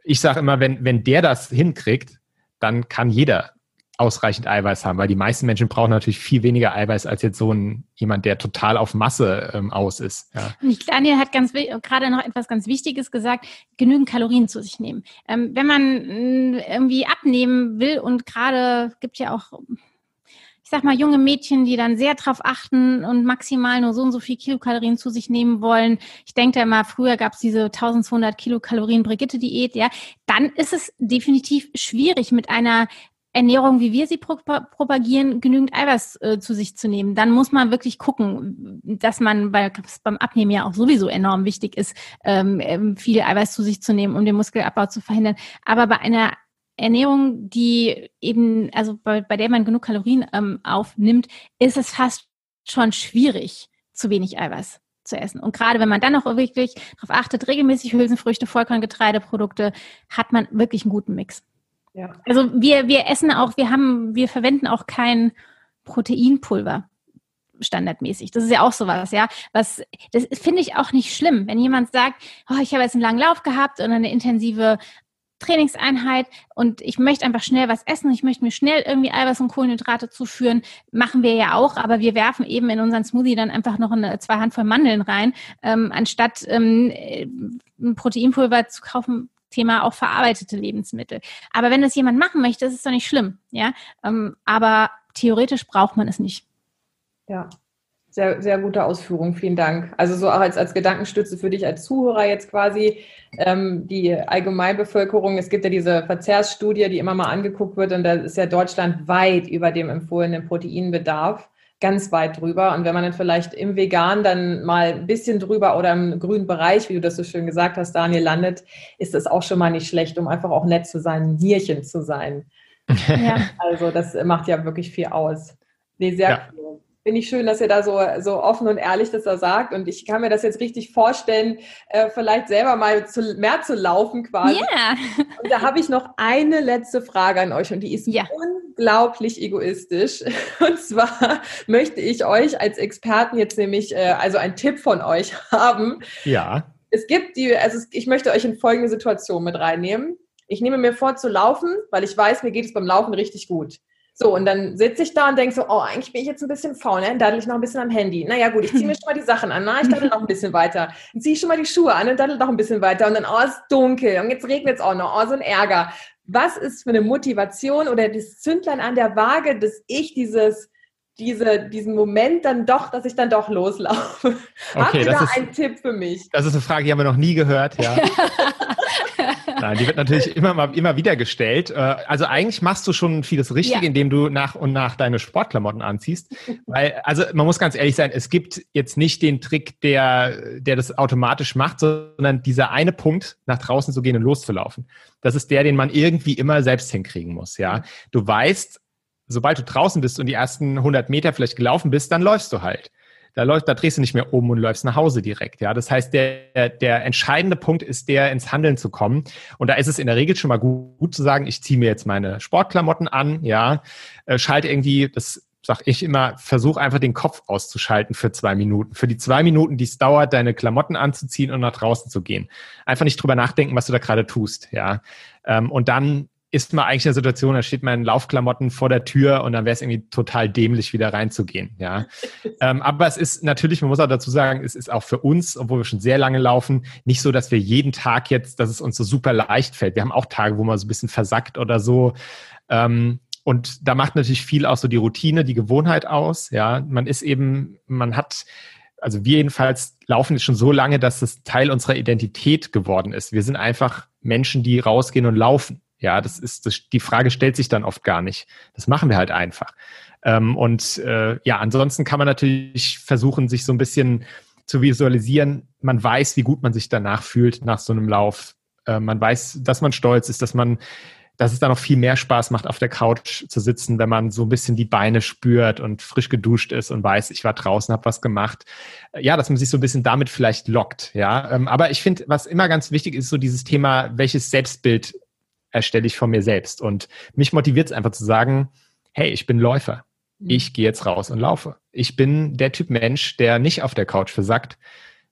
ich sage immer, wenn, wenn der das hinkriegt, dann kann jeder ausreichend Eiweiß haben, weil die meisten Menschen brauchen natürlich viel weniger Eiweiß als jetzt so ein jemand, der total auf Masse ähm, aus ist. Ja. Daniel hat ganz gerade noch etwas ganz Wichtiges gesagt: genügend Kalorien zu sich nehmen. Ähm, wenn man äh, irgendwie abnehmen will und gerade gibt ja auch ich sag mal, junge Mädchen, die dann sehr drauf achten und maximal nur so und so viel Kilokalorien zu sich nehmen wollen. Ich denke da immer, früher gab es diese 1200 Kilokalorien Brigitte-Diät, ja. Dann ist es definitiv schwierig mit einer Ernährung, wie wir sie propagieren, genügend Eiweiß äh, zu sich zu nehmen. Dann muss man wirklich gucken, dass man, weil es beim Abnehmen ja auch sowieso enorm wichtig ist, ähm, ähm, viel Eiweiß zu sich zu nehmen, um den Muskelabbau zu verhindern. Aber bei einer Ernährung, die eben, also bei, bei der man genug Kalorien ähm, aufnimmt, ist es fast schon schwierig, zu wenig Eiweiß zu essen. Und gerade wenn man dann noch wirklich darauf achtet, regelmäßig Hülsenfrüchte, Vollkorngetreideprodukte, hat man wirklich einen guten Mix. Ja. Also wir, wir essen auch, wir haben, wir verwenden auch kein Proteinpulver standardmäßig. Das ist ja auch sowas, ja. Was, das finde ich auch nicht schlimm, wenn jemand sagt, oh, ich habe jetzt einen langen Lauf gehabt und eine intensive Trainingseinheit und ich möchte einfach schnell was essen, ich möchte mir schnell irgendwie Eiweiß und Kohlenhydrate zuführen, machen wir ja auch, aber wir werfen eben in unseren Smoothie dann einfach noch eine, zwei Handvoll Mandeln rein, ähm, anstatt ähm, ein Proteinpulver zu kaufen, Thema auch verarbeitete Lebensmittel. Aber wenn das jemand machen möchte, ist es doch nicht schlimm, ja. Ähm, aber theoretisch braucht man es nicht. Ja, sehr, sehr gute Ausführung, vielen Dank. Also so auch als, als Gedankenstütze für dich als Zuhörer jetzt quasi ähm, die Allgemeinbevölkerung. Es gibt ja diese Verzehrsstudie, die immer mal angeguckt wird und da ist ja Deutschland weit über dem empfohlenen Proteinbedarf, ganz weit drüber. Und wenn man dann vielleicht im Vegan dann mal ein bisschen drüber oder im grünen Bereich, wie du das so schön gesagt hast, Daniel, landet, ist das auch schon mal nicht schlecht, um einfach auch nett zu sein, ein Nierchen zu sein. [LAUGHS] Ja. Also das macht ja wirklich viel aus. Nee, sehr ja. cool finde ich schön, dass ihr da so, so offen und ehrlich das da sagt. Und ich kann mir das jetzt richtig vorstellen, äh, vielleicht selber mal zu, mehr zu laufen quasi. Yeah. [LAUGHS] Und da habe ich noch eine letzte Frage an euch und die ist yeah. unglaublich egoistisch. [LAUGHS] Und zwar möchte ich euch als Experten jetzt nämlich, äh, also einen Tipp von euch [LAUGHS] haben. Ja. Es gibt die, also ich möchte euch in folgende Situation mit reinnehmen. Ich nehme mir vor zu laufen, weil ich weiß, mir geht es beim Laufen richtig gut. So, und dann sitze ich da und denke so, oh, eigentlich bin ich jetzt ein bisschen faul, ne? Dann daddel ich noch ein bisschen am Handy. Naja, gut, ich ziehe mir schon mal die Sachen an, na, ich daddel noch ein bisschen weiter. Dann ziehe ich schon mal die Schuhe an und daddel noch ein bisschen weiter. Und dann, oh, es ist dunkel und jetzt regnet es auch noch, oh, so ein Ärger. Was ist für eine Motivation oder das Zündlein an der Waage, dass ich dieses, diese, diesen Moment dann doch, dass ich dann doch loslaufe. Okay, Habt ihr da ist, einen Tipp für mich? Das ist eine Frage, die haben wir noch nie gehört, ja. [LAUGHS] Nein, die wird natürlich immer mal immer wieder gestellt. Äh, also eigentlich machst du schon vieles richtig, ja. indem du nach und nach deine Sportklamotten anziehst. Weil, also man muss ganz ehrlich sein, es gibt jetzt nicht den Trick, der, der das automatisch macht, sondern dieser eine Punkt, nach draußen zu gehen und loszulaufen. Das ist der, den man irgendwie immer selbst hinkriegen muss. Ja, du weißt, sobald du draußen bist und die ersten 100 Meter vielleicht gelaufen bist, dann läufst du halt. Da läuft, da drehst du nicht mehr um und läufst nach Hause direkt. Ja, das heißt, der, der entscheidende Punkt ist der, ins Handeln zu kommen. Und da ist es in der Regel schon mal gut, gut zu sagen, ich ziehe mir jetzt meine Sportklamotten an, ja, äh, schalte irgendwie, das sag ich immer, versuch einfach den Kopf auszuschalten für zwei Minuten. Für die zwei Minuten, die es dauert, deine Klamotten anzuziehen und nach draußen zu gehen. Einfach nicht drüber nachdenken, was du da gerade tust, ja. Ähm, und dann ist man eigentlich in der Situation, da steht man in Laufklamotten vor der Tür und dann wäre es irgendwie total dämlich, wieder reinzugehen. Ja. [LAUGHS] ähm, aber es ist natürlich, man muss auch dazu sagen, es ist auch für uns, obwohl wir schon sehr lange laufen, nicht so, dass wir jeden Tag jetzt, dass es uns so super leicht fällt. Wir haben auch Tage, wo man so ein bisschen versackt oder so. Ähm, und da macht natürlich viel auch so die Routine, die Gewohnheit aus. Ja, man ist eben, man hat also wir jedenfalls laufen jetzt schon so lange, dass es Teil unserer Identität geworden ist. Wir sind einfach Menschen, die rausgehen und laufen. Ja, das ist, das, die Frage stellt sich dann oft gar nicht. Das machen wir halt einfach. Ähm, und äh, ja, ansonsten kann man natürlich versuchen, sich so ein bisschen zu visualisieren. Man weiß, wie gut man sich danach fühlt nach so einem Lauf. Äh, man weiß, dass man stolz ist, dass man, dass es da noch viel mehr Spaß macht, auf der Couch zu sitzen, wenn man so ein bisschen die Beine spürt und frisch geduscht ist und weiß, ich war draußen, habe was gemacht. Ja, dass man sich so ein bisschen damit vielleicht lockt. Ja, ähm, aber ich finde, was immer ganz wichtig ist, so dieses Thema, welches Selbstbild erstelle ich von mir selbst. Und mich motiviert es einfach zu sagen, hey, ich bin Läufer. Mhm. Ich gehe jetzt raus und laufe. Ich bin der Typ Mensch, der nicht auf der Couch versagt.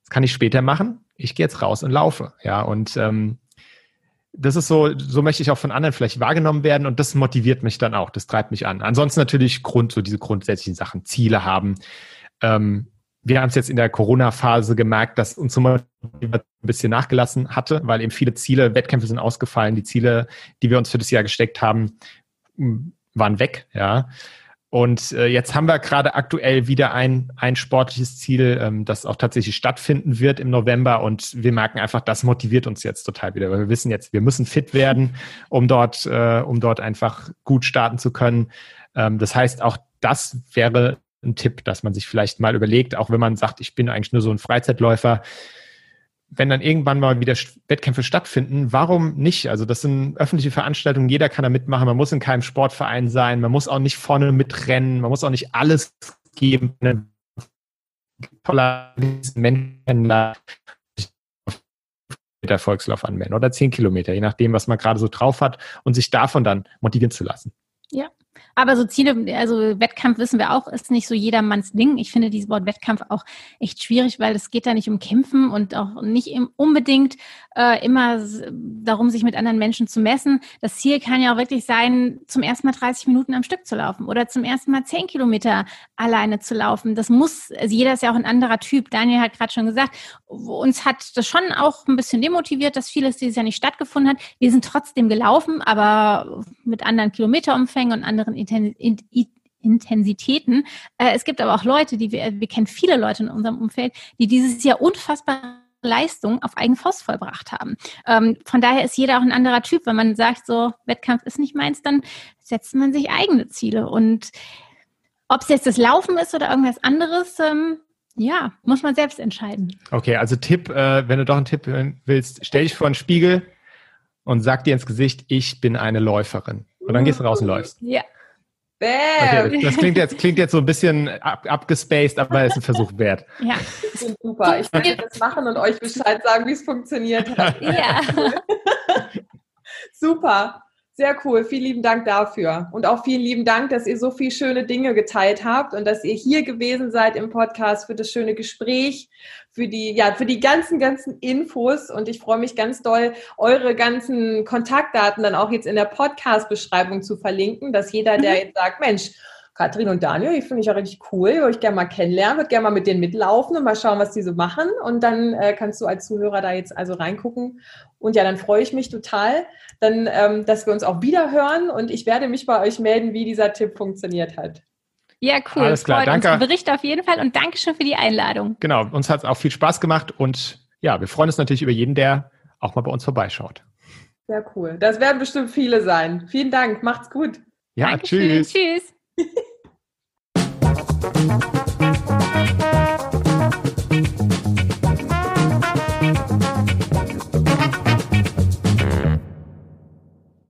Das kann ich später machen. Ich gehe jetzt raus und laufe. Ja, und ähm, das ist so, so möchte ich auch von anderen vielleicht wahrgenommen werden und das motiviert mich dann auch, das treibt mich an. Ansonsten natürlich Grund, so diese grundsätzlichen Sachen, Ziele haben. Ähm, wir haben es jetzt in der Corona-Phase gemerkt, dass uns ein bisschen nachgelassen hatte, weil eben viele Ziele, Wettkämpfe sind ausgefallen, die Ziele, die wir uns für das Jahr gesteckt haben, waren weg, ja. Und äh, jetzt haben wir gerade aktuell wieder ein, ein sportliches Ziel, ähm, das auch tatsächlich stattfinden wird im November. Und wir merken einfach, das motiviert uns jetzt total wieder, weil wir wissen jetzt, wir müssen fit werden, um dort, äh, um dort einfach gut starten zu können. Ähm, das heißt, auch das wäre ein Tipp, dass man sich vielleicht mal überlegt, auch wenn man sagt, ich bin eigentlich nur so ein Freizeitläufer, wenn dann irgendwann mal wieder Wettkämpfe stattfinden, warum nicht? Also das sind öffentliche Veranstaltungen, jeder kann da mitmachen, man muss in keinem Sportverein sein, man muss auch nicht vorne mitrennen, man muss auch nicht alles geben. Toller Menschen der Volkslauf anmelden oder zehn Kilometer, je nachdem, was man gerade so drauf hat und sich davon dann motivieren zu lassen. Ja, aber so Ziele, also Wettkampf wissen wir auch, ist nicht so jedermanns Ding. Ich finde dieses Wort Wettkampf auch echt schwierig, weil es geht da nicht um Kämpfen und auch nicht unbedingt äh, immer darum, sich mit anderen Menschen zu messen. Das Ziel kann ja auch wirklich sein, zum ersten Mal 30 Minuten am Stück zu laufen oder zum ersten Mal 10 Kilometer alleine zu laufen. Das muss, also jeder ist ja auch ein anderer Typ. Daniel hat gerade schon gesagt, uns hat das schon auch ein bisschen demotiviert, dass vieles dieses Jahr nicht stattgefunden hat. Wir sind trotzdem gelaufen, aber mit anderen Kilometerumfängen und anderen Intensitäten. Äh, es gibt aber auch Leute, die wir, wir kennen viele Leute in unserem Umfeld, die dieses Jahr unfassbar Leistung auf eigene Faust vollbracht haben. Ähm, von daher ist jeder auch ein anderer Typ. Wenn man sagt, so Wettkampf ist nicht meins, dann setzt man sich eigene Ziele. Und ob es jetzt das Laufen ist oder irgendwas anderes, ähm, ja, muss man selbst entscheiden. Okay, also Tipp, äh, wenn du doch einen Tipp willst, stell dich vor einen Spiegel und sag dir ins Gesicht, ich bin eine Läuferin. Und dann gehst du raus und läufst. Ja. Okay, das klingt jetzt, klingt jetzt so ein bisschen ab, abgespaced, aber ist ein Versuch wert. Ja. Super. Ich werde das machen und euch Bescheid sagen, wie es funktioniert hat. Ja. [LAUGHS] Super. Sehr cool. Vielen lieben Dank dafür. Und auch vielen lieben Dank, dass ihr so viele schöne Dinge geteilt habt und dass ihr hier gewesen seid im Podcast für das schöne Gespräch, für die, ja, für die ganzen, ganzen Infos. Und ich freue mich ganz doll, eure ganzen Kontaktdaten dann auch jetzt in der Podcast-Beschreibung zu verlinken, dass jeder, der mhm. jetzt sagt, Mensch, Katrin und Daniel, die finde ich ja richtig cool, würde ich gerne mal kennenlernen, würde gerne mal mit denen mitlaufen und mal schauen, was die so machen. Und dann äh, kannst du als Zuhörer da jetzt also reingucken. Und ja, dann freue ich mich total, dann, ähm, dass wir uns auch wieder hören und ich werde mich bei euch melden, wie dieser Tipp funktioniert hat. Ja, cool. Alles klar, Freut danke. Uns. Bericht auf jeden Fall und danke schon für die Einladung. Genau, uns hat es auch viel Spaß gemacht und ja, wir freuen uns natürlich über jeden, der auch mal bei uns vorbeischaut. Sehr cool. Das werden bestimmt viele sein. Vielen Dank. Macht's gut. Ja, Dankeschön. tschüss. Tschüss. [LAUGHS]